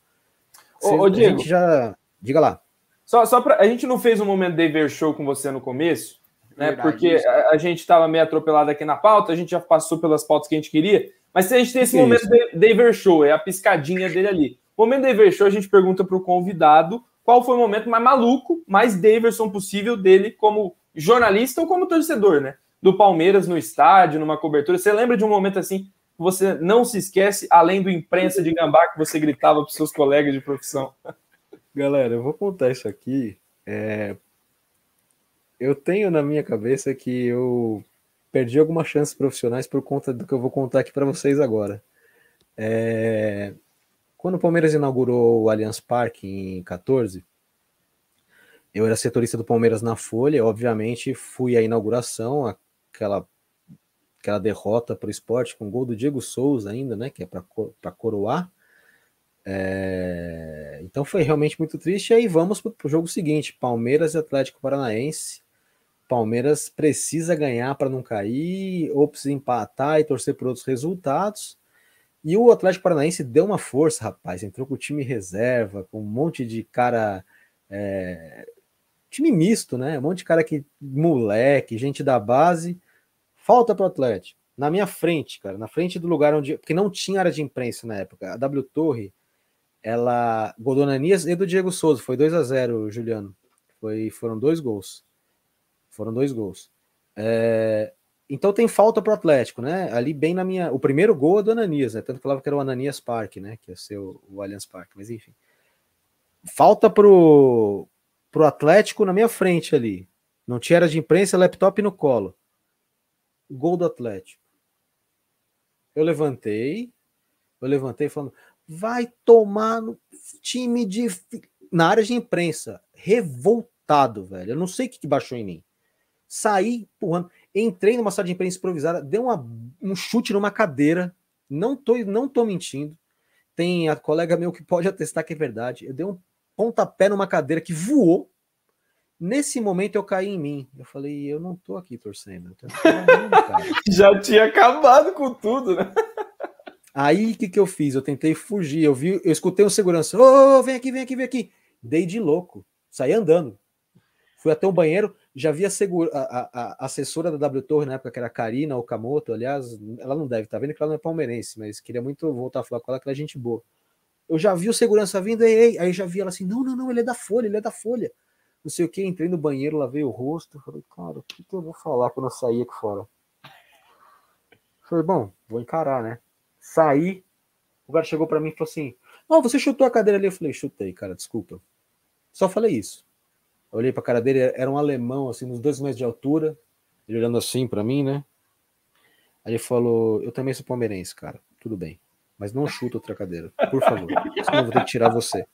Ô, ô Diego, já. Diga lá. Só, só pra... A gente não fez um momento de ver show com você no começo, né? Verdade, porque a, a, gente estava meio atropelado aqui na pauta, a gente já passou pelas pautas que a gente queria. Mas a gente tem esse que momento é David Show, é a piscadinha dele ali. O momento David Show, a gente pergunta para o convidado qual foi o momento mais maluco, mais Daverson possível dele como jornalista ou como torcedor, né? Do Palmeiras no estádio, numa cobertura. Você lembra de um momento assim que você não se esquece, além do imprensa de gambá que você gritava para seus colegas de profissão? Galera, eu vou contar isso aqui. É... Eu tenho na minha cabeça que eu perdi algumas chances profissionais por conta do que eu vou contar aqui para vocês agora. É... Quando o Palmeiras inaugurou o Allianz Parque em 14, eu era setorista do Palmeiras na Folha, obviamente fui à inauguração, aquela, aquela derrota para o esporte com gol do Diego Souza ainda, né? Que é para coroar. É... Então foi realmente muito triste. E aí vamos para o jogo seguinte: Palmeiras e Atlético Paranaense. Palmeiras precisa ganhar para não cair, ou precisa empatar e torcer por outros resultados. E o Atlético Paranaense deu uma força, rapaz. Entrou com o time reserva, com um monte de cara. É... Time misto, né? Um monte de cara que. Moleque, gente da base. Falta para o Atlético. Na minha frente, cara. Na frente do lugar onde. Porque não tinha área de imprensa na época. A W Torre, ela. Godonanias e do Diego Souza. Foi 2 a 0 Juliano. Foi, foram dois gols. Foram dois gols. É, então tem falta para o Atlético, né? Ali bem na minha. O primeiro gol é do Ananias, né? Tanto que falava que era o Ananias Park, né? Que ia ser o, o Allianz Parque, mas enfim. Falta pro, pro Atlético na minha frente ali. Não tinha era de imprensa, laptop no colo. Gol do Atlético. Eu levantei, eu levantei falando, vai tomar no time de. Na área de imprensa, revoltado, velho. Eu não sei o que, que baixou em mim saí empurrando. Entrei numa sala de imprensa improvisada, dei uma, um chute numa cadeira. Não tô, não tô mentindo. Tem a colega meu que pode atestar que é verdade. Eu dei um pontapé numa cadeira que voou. Nesse momento eu caí em mim. Eu falei, eu não tô aqui torcendo. Tô Já tinha acabado com tudo, né? Aí o que, que eu fiz? Eu tentei fugir. Eu vi, eu escutei um segurança. Ô, oh, vem aqui, vem aqui, vem aqui. Dei de louco. Saí andando. Fui até o banheiro, já vi a, segura, a, a, a, assessora da W Torre na época, que era a Karina Okamoto. Aliás, ela não deve estar tá vendo que ela não é palmeirense, mas queria muito voltar a falar com ela, que ela é gente boa. Eu já vi o segurança vindo, ei, ei. aí já vi ela assim: não, não, não, ele é da Folha, ele é da Folha não sei o que, entrei no banheiro, lavei o rosto, falei, cara, o que, que eu vou falar quando eu sair aqui fora? Falei, bom, vou encarar, né? Saí, o cara chegou para mim e falou assim, oh, você chutou a cadeira ali? Eu falei, chutei, cara, desculpa. Só falei isso. Eu olhei pra cara dele, era um alemão, assim, uns dois metros de altura, ele olhando assim para mim, né? Aí ele falou, eu também sou palmeirense, cara, tudo bem. Mas não chuta outra cadeira, por favor. Senão eu vou ter que tirar você.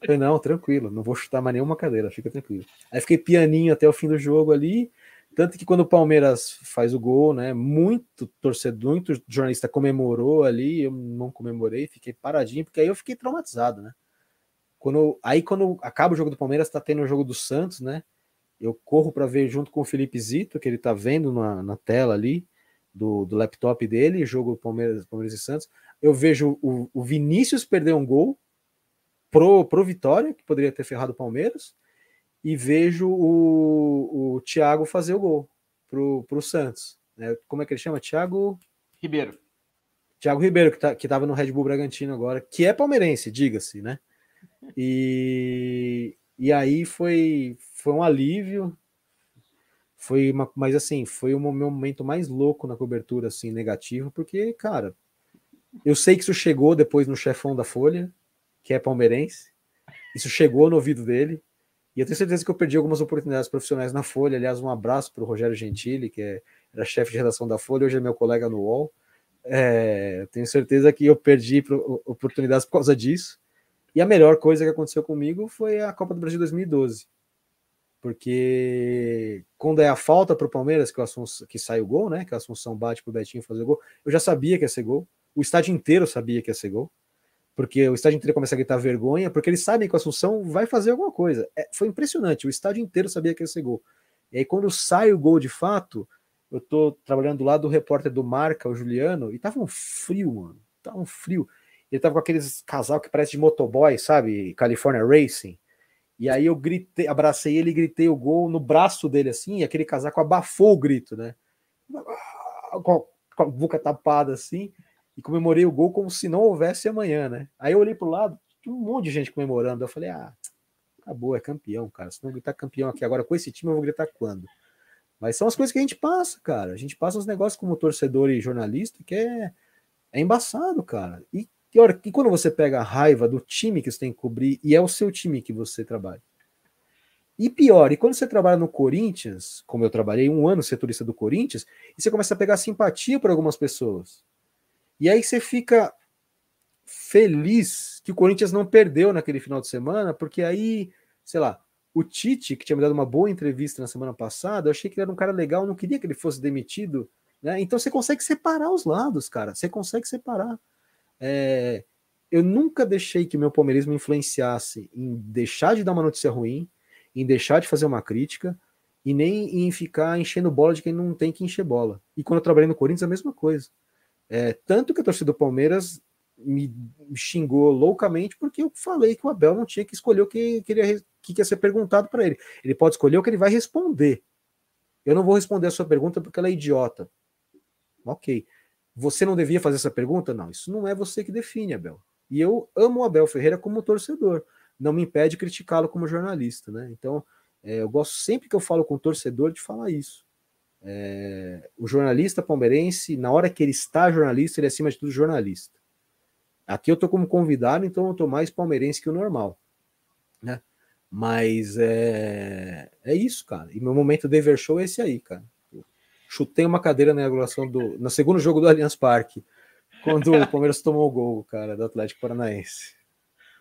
Falei, não, tranquilo, não vou chutar mais nenhuma cadeira, fica tranquilo. Aí fiquei pianinho até o fim do jogo ali. Tanto que quando o Palmeiras faz o gol, né? Muito torcedor, muito jornalista comemorou ali, eu não comemorei, fiquei paradinho, porque aí eu fiquei traumatizado, né? Quando, aí quando acaba o jogo do Palmeiras, tá tendo o jogo do Santos, né? Eu corro para ver junto com o Felipe Zito, que ele tá vendo na, na tela ali do, do laptop dele, jogo Palmeiras, Palmeiras e Santos. Eu vejo o, o Vinícius perder um gol pro, pro Vitória, que poderia ter ferrado o Palmeiras, e vejo o, o Thiago fazer o gol pro, pro Santos. Né? Como é que ele chama? Thiago Ribeiro. Thiago Ribeiro, que, tá, que tava no Red Bull Bragantino agora, que é palmeirense, diga-se, né? E, e aí foi, foi um alívio. Foi uma, mas assim, foi o meu momento mais louco na cobertura, assim, negativo, porque, cara, eu sei que isso chegou depois no chefão da Folha, que é palmeirense. Isso chegou no ouvido dele. E eu tenho certeza que eu perdi algumas oportunidades profissionais na Folha. Aliás, um abraço para o Rogério Gentili, que é, era chefe de redação da Folha, hoje é meu colega no UOL. É, tenho certeza que eu perdi oportunidades por causa disso. E a melhor coisa que aconteceu comigo foi a Copa do Brasil 2012. Porque quando é a falta para o Palmeiras, que, o que sai o gol, né? Que a Assunção bate para o Betinho fazer o gol, eu já sabia que ia ser gol. O estádio inteiro sabia que ia ser gol porque o estádio inteiro começa a gritar vergonha, porque eles sabem que o Assunção vai fazer alguma coisa. É, foi impressionante, o estádio inteiro sabia que ia ser gol. E aí, quando sai o gol de fato, eu tô trabalhando do lado do repórter do Marca, o Juliano, e tava um frio, mano. Tava um frio. Ele tava com aqueles casal que parece de motoboy, sabe? California Racing. E aí eu gritei, abracei ele e gritei o gol no braço dele, assim, e aquele casaco abafou o grito, né? Com a boca tapada assim e comemorei o gol como se não houvesse amanhã, né? Aí eu olhei pro lado, tinha um monte de gente comemorando. Eu falei, ah, acabou, é campeão, cara. Se não gritar campeão aqui agora com esse time, eu vou gritar quando? Mas são as coisas que a gente passa, cara. A gente passa os negócios como torcedor e jornalista que é, é embaçado, cara. E, e, hora, e quando você pega a raiva do time que você tem que cobrir e é o seu time que você trabalha. E pior, e quando você trabalha no Corinthians, como eu trabalhei um ano setorista do Corinthians, e você começa a pegar simpatia por algumas pessoas. E aí você fica feliz que o Corinthians não perdeu naquele final de semana, porque aí, sei lá, o Tite, que tinha me dado uma boa entrevista na semana passada, eu achei que ele era um cara legal, não queria que ele fosse demitido. Né? Então você consegue separar os lados, cara. Você consegue separar. É, eu nunca deixei que meu palmeirismo influenciasse em deixar de dar uma notícia ruim, em deixar de fazer uma crítica, e nem em ficar enchendo bola de quem não tem que encher bola. E quando eu trabalhei no Corinthians, a mesma coisa. É, tanto que a torcida do Palmeiras me xingou loucamente porque eu falei que o Abel não tinha que escolher o que, queria, que ia ser perguntado para ele. Ele pode escolher o que ele vai responder. Eu não vou responder a sua pergunta porque ela é idiota. Ok. Você não devia fazer essa pergunta? Não, isso não é você que define, Abel. E eu amo o Abel Ferreira como torcedor. Não me impede criticá-lo como jornalista, né? Então, é, eu gosto sempre que eu falo com o torcedor de falar isso. É, o jornalista palmeirense, na hora que ele está jornalista, ele é acima de tudo jornalista. Aqui eu estou como convidado, então eu estou mais palmeirense que o normal. Né? Mas é, é isso, cara. E meu momento de Show é esse aí, cara. Chutei uma cadeira na inauguração do. no segundo jogo do Allianz Parque, quando o Palmeiras tomou o gol, cara, do Atlético Paranaense.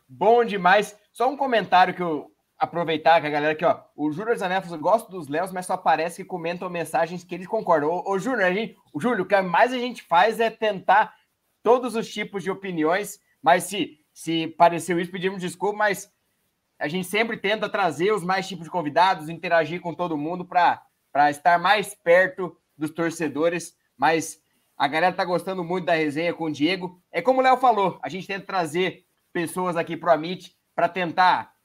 Bom demais. Só um comentário que eu aproveitar que a galera aqui, ó, o Júnior Zanefos gosta dos Léos, mas só aparece que comentam mensagens que eles concordam. Ô, ô Júnior, o Júlio, o que mais a gente faz é tentar todos os tipos de opiniões, mas se, se pareceu isso, pedimos desculpa, mas a gente sempre tenta trazer os mais tipos de convidados, interagir com todo mundo para estar mais perto dos torcedores, mas a galera tá gostando muito da resenha com o Diego. É como o Léo falou, a gente tenta trazer pessoas aqui para o Amit para tentar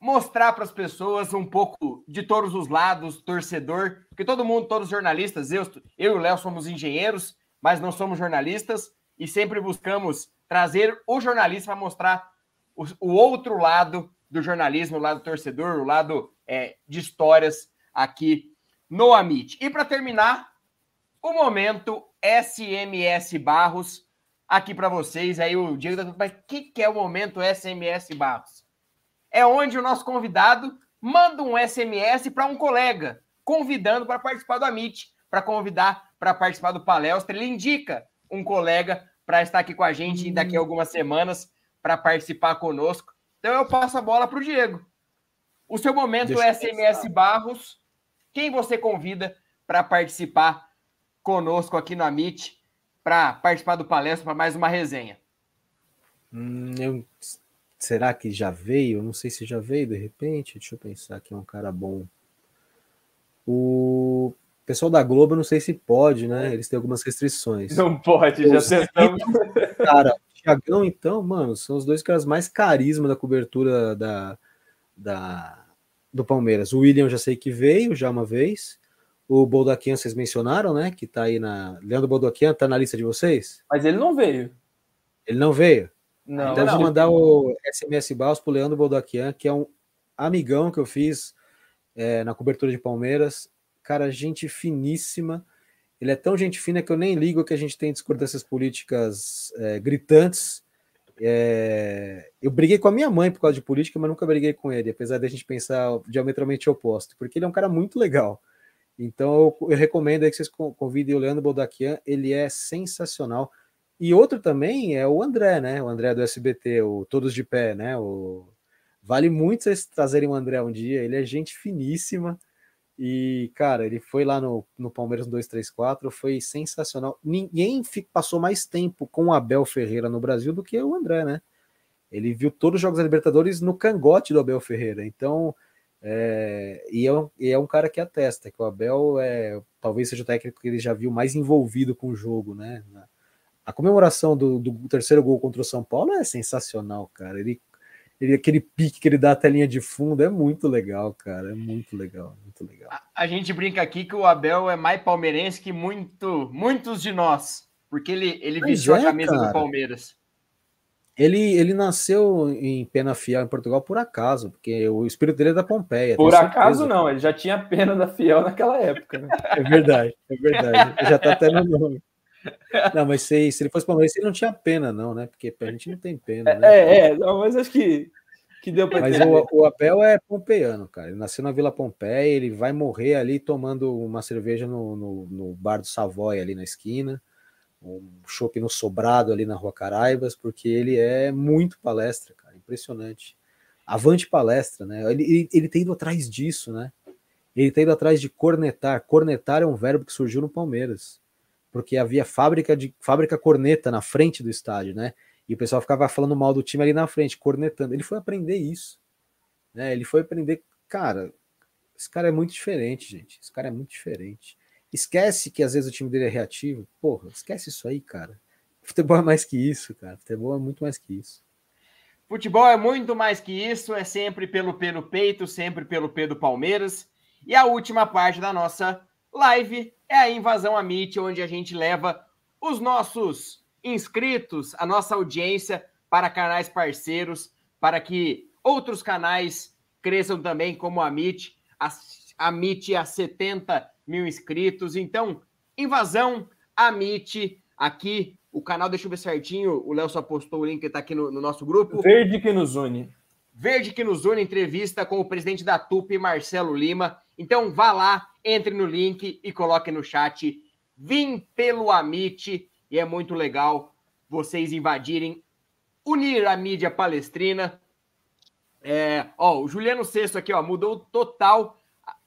mostrar para as pessoas um pouco de todos os lados, torcedor, porque todo mundo, todos os jornalistas, eu, eu e o Léo somos engenheiros, mas não somos jornalistas e sempre buscamos trazer o jornalista para mostrar o, o, outro lado do jornalismo, o lado torcedor, o lado é, de histórias aqui no Amit. E para terminar, o momento SMS Barros aqui para vocês. Aí o Diego tá mas o que, que é o momento SMS Barros? É onde o nosso convidado manda um SMS para um colega, convidando para participar do Amit, para convidar para participar do palestra. Ele indica um colega para estar aqui com a gente daqui a algumas semanas para participar conosco. Então eu passo a bola para o Diego. O seu momento Deixa SMS Barros, quem você convida para participar conosco aqui no Amit, para participar do palestra, para mais uma resenha? Hum, eu... Será que já veio? Não sei se já veio de repente. Deixa eu pensar que é um cara bom. O pessoal da Globo, não sei se pode, né? Eles têm algumas restrições. Não pode, já tentamos. Cara, Thiagão, então, mano, são os dois caras mais carisma da cobertura da, da, do Palmeiras. O William já sei que veio já uma vez. O Boldaquian vocês mencionaram, né? Que tá aí na. Leandro Boldaquian tá na lista de vocês? Mas ele não veio. Ele não veio? Não. Então não. vou mandar o SMS Baus pro Leandro Boldaquian, que é um amigão que eu fiz é, na cobertura de Palmeiras. Cara, gente finíssima. Ele é tão gente fina que eu nem ligo que a gente tem discordâncias políticas é, gritantes. É, eu briguei com a minha mãe por causa de política, mas nunca briguei com ele, apesar de a gente pensar diametralmente oposto, porque ele é um cara muito legal. Então eu, recomendo aí que vocês convidem o Leandro Boldaquian, ele é sensacional. E outro também é o André, né? O André do SBT, o Todos de Pé, né? O... Vale muito vocês trazerem o André um dia, ele é gente finíssima. E, cara, ele foi lá no, no Palmeiras 234, foi sensacional. Ninguém passou mais tempo com o Abel Ferreira no Brasil do que o André, né? Ele viu todos os Jogos da Libertadores no cangote do Abel Ferreira. Então, é, e, é um, e, é um, cara que atesta que o Abel é, talvez seja o técnico que ele já viu mais envolvido com o jogo, né? A comemoração do, do terceiro gol contra o São Paulo é sensacional, cara. Ele, ele, aquele pique que ele dá até a linha de fundo é muito legal, cara. É muito legal, muito legal. A, a gente brinca aqui que o Abel é mais palmeirense que muito, muitos de nós, porque ele, ele vestiu é, a camisa cara. do Palmeiras. Ele, ele nasceu em Penafiel, em Portugal, por acaso, porque o espírito dele é da Pompeia. Por acaso certeza. não, ele já tinha pena da Fiel naquela época. Né? É verdade, é verdade. já tá até no nome. Não, mas se, se ele fosse palmeirense, ele não tinha pena, não, né? Porque a gente não tem pena, né? É, é, não, mas acho que, que deu pra Mas o, o, Abel é pompeiano, cara. Ele nasceu na Vila Pompeia, ele vai morrer ali tomando uma cerveja no, no, no bar do Savoy, ali na esquina um chopp no sobrado ali na Rua Caraibas, porque ele é muito palestra, cara, impressionante. Avante palestra, né? Ele, ele, ele tem ido atrás disso, né? Ele tem ido atrás de cornetar. Cornetar é um verbo que surgiu no Palmeiras, porque havia fábrica de fábrica corneta na frente do estádio, né? E o pessoal ficava falando mal do time ali na frente, cornetando. Ele foi aprender isso, né? Ele foi aprender, cara, esse cara é muito diferente, gente. Esse cara é muito diferente. Esquece que às vezes o time dele é reativo. Porra, esquece isso aí, cara. Futebol é mais que isso, cara. Futebol é muito mais que isso. Futebol é muito mais que isso, é sempre pelo P no peito, sempre pelo P do Palmeiras. E a última parte da nossa live é a invasão a Meet, onde a gente leva os nossos inscritos, a nossa audiência para canais parceiros, para que outros canais cresçam também, como a Meet. A, a Meet a 70 mil inscritos. Então, invasão, Amit, aqui, o canal, deixa eu ver certinho, o Léo só postou o link que está aqui no, no, nosso grupo. Verde que nos une. Verde que nos une, entrevista com o presidente da TUP, Marcelo Lima. Então, vá lá, entre no link e coloque no chat. Vim pelo Amit, e é muito legal vocês invadirem, unir a mídia palestrina. É, ó, o Juliano Sexto aqui, ó, mudou total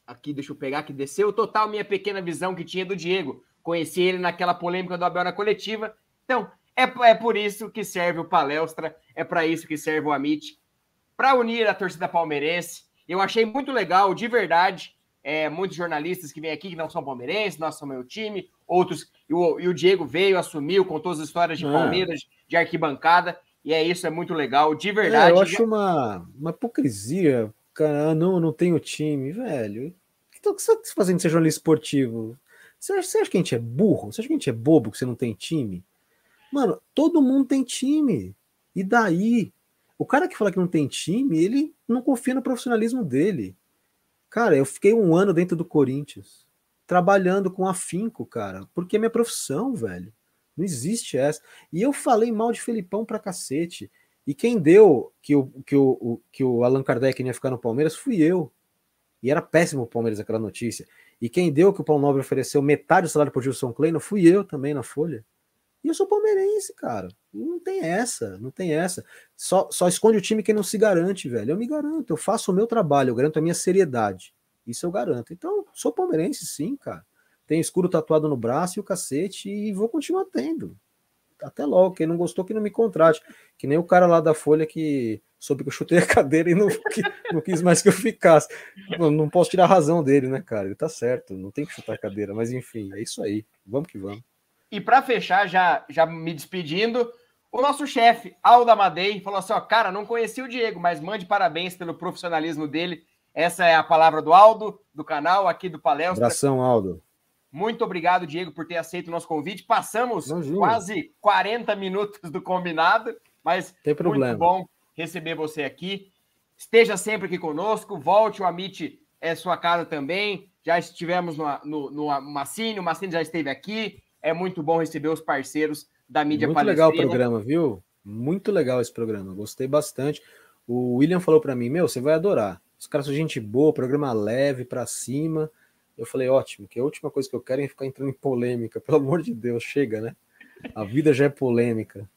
aqui, deixa eu pegar, que desceu total minha pequena visão que tinha do Diego. Conheci ele naquela polêmica do Abel na coletiva. Então, é, é por isso que serve o palestra, é para isso que serve o Amit. para unir a torcida palmeirense. Eu achei muito legal, de verdade. É, muitos jornalistas que vêm aqui que não são palmeirenses, nós somos meu time, outros. E o, e o Diego veio, assumiu, contou as histórias de é. Palmeiras, de arquibancada, e é isso, é muito legal, de verdade. É, eu acho uma, uma hipocrisia, cara. Ah, não, não tenho time, velho. O que você está fazendo ser jornalista esportivo? Você acha, você acha que a gente é burro? Você acha que a gente é bobo que você não tem time? Mano, todo mundo tem time. E daí? O cara que fala que não tem time, ele não confia no profissionalismo dele. Cara, eu fiquei um ano dentro do Corinthians, trabalhando com afinco, cara, porque é minha profissão, velho. Não existe essa. E eu falei mal de Felipão pra cacete. E quem deu que o, que o, que o Allan Kardec ia ficar no Palmeiras fui eu. E era péssimo o Palmeiras aquela notícia. E quem deu que o Paulo Nobre ofereceu metade do salário por Gilson Kleina fui eu também na Folha. E eu sou palmeirense, cara. Não tem essa, não tem essa. Só, só esconde o time quem não se garante, velho. Eu me garanto, eu faço o meu trabalho, eu garanto a minha seriedade. Isso eu garanto. Então, sou palmeirense, sim, cara. Tenho escuro tatuado no braço e o cacete e vou continuar tendo. Até logo. Quem não gostou, que não me contrate. Que nem o cara lá da Folha que soube que eu chutei a cadeira e não, que, não quis mais que eu ficasse. Não, não posso tirar a razão dele, né, cara? Ele tá certo, não tem que chutar a cadeira, mas enfim, é isso aí. Vamos que vamos. E para fechar, já, já me despedindo, o nosso chefe, Aldo Amadei, falou assim: ó, cara, não conheci o Diego, mas mande parabéns pelo profissionalismo dele. Essa é a palavra do Aldo, do canal, aqui do Palestra. Abração, Aldo. Muito obrigado, Diego, por ter aceito o nosso convite. Passamos quase 40 minutos do combinado, mas Tem problema. muito bom receber você aqui. Esteja sempre aqui conosco, volte, o Amit é sua casa também. Já estivemos no, no, no Massini, o Massini já esteve aqui. É muito bom receber os parceiros da mídia Muito legal o programa, viu? Muito legal esse programa, gostei bastante. O William falou para mim: Meu, você vai adorar. Os caras são gente boa, programa leve, para cima. Eu falei: Ótimo, que a última coisa que eu quero é ficar entrando em polêmica. Pelo amor de Deus, chega, né? A vida já é polêmica.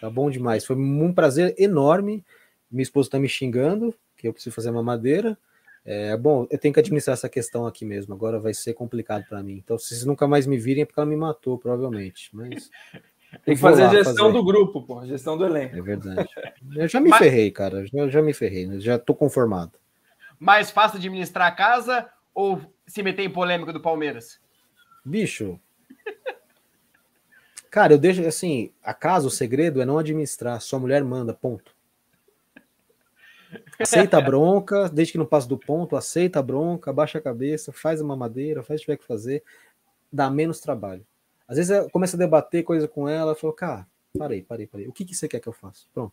Tá bom demais. Foi um prazer enorme. Minha esposa tá me xingando, que eu preciso fazer uma madeira. É, bom, eu tenho que administrar essa questão aqui mesmo. Agora vai ser complicado para mim. Então, se vocês nunca mais me virem, é porque ela me matou, provavelmente. Mas. Tem que fazer a gestão fazer. do grupo, pô, gestão do elenco. É verdade. Eu já me Mas... ferrei, cara. Eu já me ferrei, já tô conformado. Mais fácil administrar a casa ou se meter em polêmica do Palmeiras? Bicho. Cara, eu deixo assim, a casa, o segredo é não administrar, sua mulher manda, ponto. Aceita a bronca, desde que não passe do ponto, aceita a bronca, abaixa a cabeça, faz uma madeira, faz o que tiver que fazer, dá menos trabalho. Às vezes começa a debater coisa com ela, fala, cara, parei, parei, parei. O que, que você quer que eu faça? Pronto.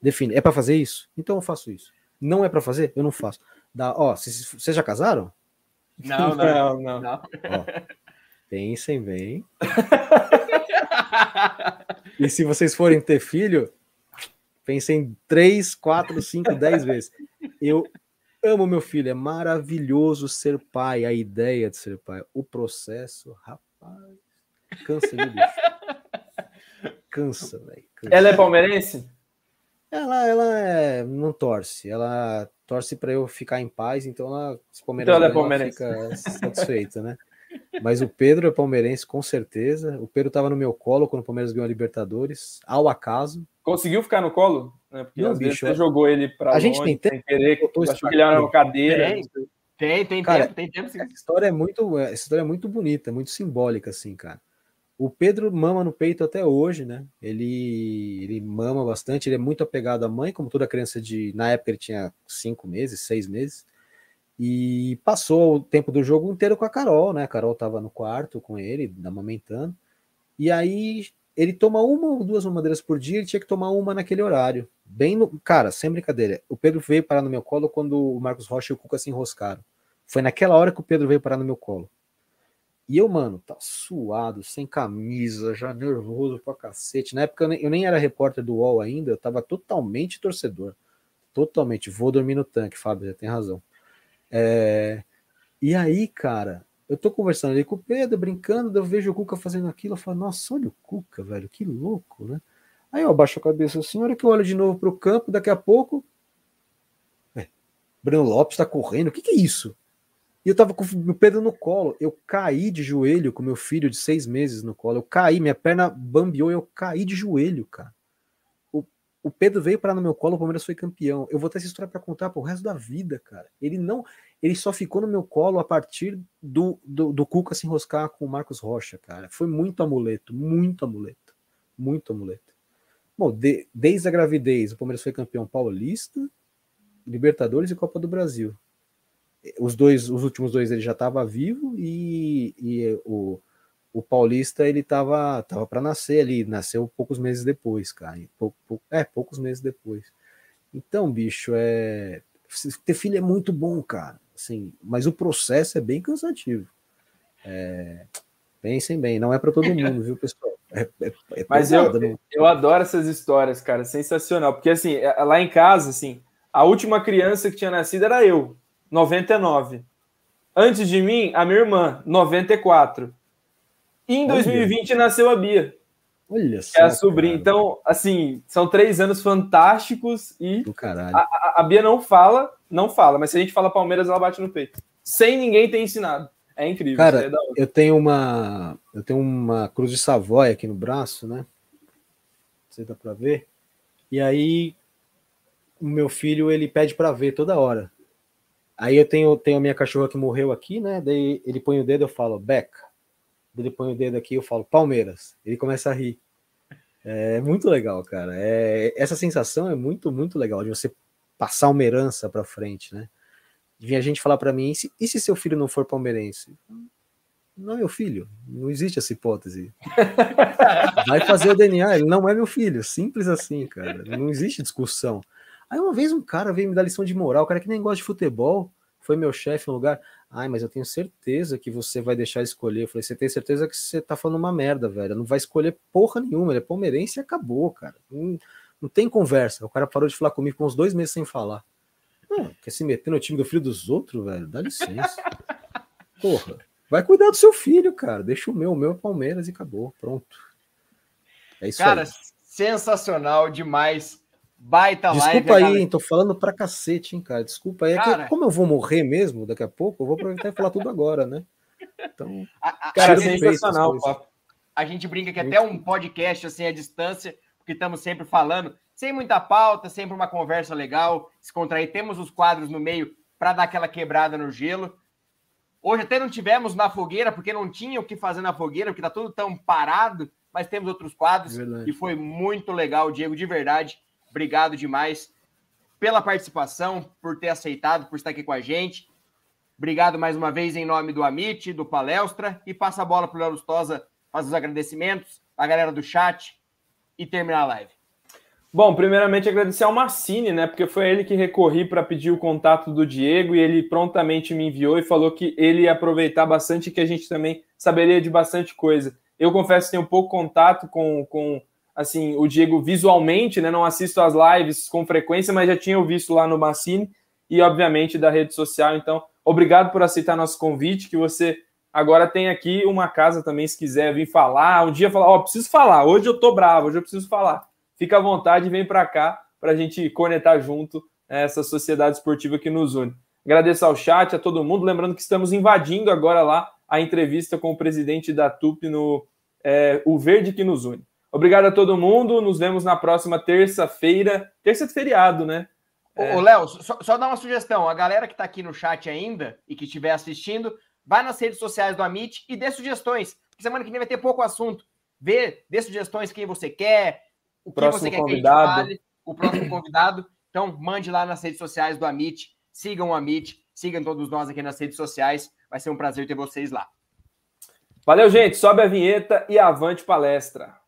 Define. É para fazer isso? Então eu faço isso. Não é para fazer? Eu não faço. Dá, ó, vocês já casaram? Não, não, não. não. Ó, pensem bem. e se vocês forem ter filho, Pensei três, quatro, cinco, dez vezes. Eu amo meu filho, é maravilhoso ser pai, a ideia de ser pai. O processo, rapaz, cansa, viu, bicho? Cansa, velho. Ela é palmeirense? Ela, ela é, não torce, ela torce para eu ficar em paz, então ela, se Palmeiras então ela, é palmeirense. ela fica satisfeita, né? Mas o Pedro é palmeirense, com certeza. O Pedro estava no meu colo quando o Palmeiras ganhou a Libertadores, ao acaso. Conseguiu ficar no colo? Né? Porque não, bicho, você jogou ele para A gente tem tempo. Querer, acho que ele era uma cadeira. Tem, tem, tem cara, tempo, tem tempo sim. Essa história é muito, essa história é muito bonita, muito simbólica, assim, cara. O Pedro mama no peito até hoje, né? Ele, ele mama bastante, ele é muito apegado à mãe, como toda criança de. Na época ele tinha cinco meses, seis meses. E passou o tempo do jogo inteiro com a Carol, né? A Carol tava no quarto com ele, amamentando. E aí ele toma uma ou duas mamadeiras por dia, ele tinha que tomar uma naquele horário. Bem no. Cara, sem brincadeira. O Pedro veio parar no meu colo quando o Marcos Rocha e o Cuca se enroscaram. Foi naquela hora que o Pedro veio parar no meu colo. E eu, mano, tá suado, sem camisa, já nervoso pra cacete. Na época eu nem, era repórter do UOL ainda, eu tava totalmente torcedor. Totalmente. Vou dormir no tanque, Fábio, já tem razão. É... E aí, cara, eu tô conversando ali com o Pedro, brincando, eu vejo o Cuca fazendo aquilo, eu falo, nossa, olha o Cuca, velho, que louco, né? Aí eu abaixo a cabeça assim, hora que eu olho de novo pro campo, daqui a pouco. É, Breno Lopes tá correndo, o que, que é isso? E eu tava com o Pedro no colo, eu caí de joelho com meu filho de seis meses no colo, eu caí, minha perna bambeou, eu caí de joelho, cara. O, Pedro veio parar no meu colo, o Palmeiras foi campeão. Eu vou ter essa história para contar pro resto da vida, cara. Ele não, ele só ficou no meu colo a partir do, do, do Cuca se enroscar com o Marcos Rocha, cara. Foi muito amuleto, muito amuleto, muito amuleto. Bom, de, desde a gravidez, o Palmeiras foi campeão paulista, Libertadores e Copa do Brasil. Os dois, os últimos dois ele já estava vivo e, e o, o Paulista ele tava tava para nascer ali, nasceu poucos meses depois, cara. Pou, pou, é, poucos meses depois. Então, bicho, é ter filho é muito bom, cara. Assim, mas o processo é bem cansativo. É, pensem bem, não é para todo mundo, viu, pessoal? É, é, é mas pesado, eu, né? eu adoro essas histórias, cara, sensacional. Porque assim, é, lá em casa, assim, a última criança que tinha nascido era eu, 99. Antes de mim, a minha irmã, 94. E em 2020 Olha. nasceu a Bia. Olha só. É a sobrinha. Cara. Então, assim, são três anos fantásticos e a, a, Bia não fala, não fala, mas se a gente fala Palmeiras, ela bate no peito. Sem ninguém ter ensinado. É incrível. Cara, é eu tenho uma. Eu tenho uma cruz de Savoia aqui no braço, né? Você dá pra ver? E aí o meu filho ele pede para ver toda hora. Aí eu tenho, tenho a minha cachorra que morreu aqui, né? Daí ele põe o dedo, eu falo, Beca ele põe o dedo aqui eu falo Palmeiras. Ele começa a rir. É muito legal, cara. É, essa sensação é muito, muito legal de você passar uma herança para frente, né? De vir a gente falar para mim, e se, e se, seu filho não for palmeirense? Não é meu filho, não existe essa hipótese. Vai fazer o DNA, ele não é meu filho, simples assim, cara. Não existe discussão. Aí uma vez um cara veio me dar lição de moral, o cara que nem gosta de futebol, foi meu chefe no lugar. Ai, mas eu tenho certeza que você vai deixar escolher. Eu falei, você tem certeza que você tá falando uma merda, velho. Não vai escolher porra nenhuma. Ele é palmeirense e acabou, cara. Não, não tem conversa. O cara parou de falar comigo com uns dois meses sem falar. Quer se meter no time do filho dos outros, velho? Dá licença. Porra. Vai cuidar do seu filho, cara. Deixa o meu, o meu é Palmeiras e acabou. Pronto. É isso cara, aí. Cara, sensacional demais. Baita Desculpa live. Desculpa aí, hein, tô falando pra cacete, hein, cara. Desculpa aí. É cara, que, como eu vou morrer mesmo daqui a pouco, eu vou aproveitar e falar tudo agora, né? Então, a, a, cara, é sensacional. A gente brinca que Muito até um podcast assim à distância, porque estamos sempre falando, sem muita pauta, sempre uma conversa legal, se contrair. Temos os quadros no meio para dar aquela quebrada no gelo. Hoje até não tivemos na fogueira, porque não tinha o que fazer na fogueira, porque tá tudo tão parado, mas temos outros quadros verdade. e foi muito legal, Diego, de verdade. Obrigado demais pela participação, por ter aceitado, por estar aqui com a gente. Obrigado mais uma vez em nome do Amit, do Palestra, e passa a bola para o Léo Lustosa, faz os agradecimentos, a galera do chat e terminar a live. Bom, primeiramente agradecer ao Massini, né? Porque foi ele que recorri para pedir o contato do Diego e ele prontamente me enviou e falou que ele ia aproveitar bastante que a gente também saberia de bastante coisa. Eu confesso que tenho pouco contato com, com assim, o Diego visualmente, né? Não assisto as lives com frequência, mas já tinha visto lá no Massini e, obviamente, da rede social. Então, obrigado por aceitar nosso convite, que você agora tem aqui uma casa também, se quiser vir falar. Um dia falar, ó, oh, preciso falar, hoje eu tô bravo, hoje eu preciso falar. Fica à vontade, vem para cá para a gente conectar junto né, essa sociedade esportiva que nos une. Agradeço ao chat, a todo mundo. Lembrando que estamos invadindo agora lá a entrevista com o presidente da TUP no é, O Verde que nos une. Obrigado a todo mundo. Nos vemos na próxima terça-feira. Terça de feriado, né? É... Ô, Léo, só, só dar uma sugestão. A galera que está aqui no chat ainda e que estiver assistindo, vai nas redes sociais do Amit e dê sugestões. Semana que vem vai ter pouco assunto. Vê, dê sugestões quem você quer, o que próximo você quer convidado. que a gente fale, o próximo convidado. Então, mande lá nas redes sociais do Amit. Sigam o Amit, sigam todos nós aqui nas redes sociais. Vai ser um prazer ter vocês lá. Valeu, gente. Sobe a vinheta e avante palestra.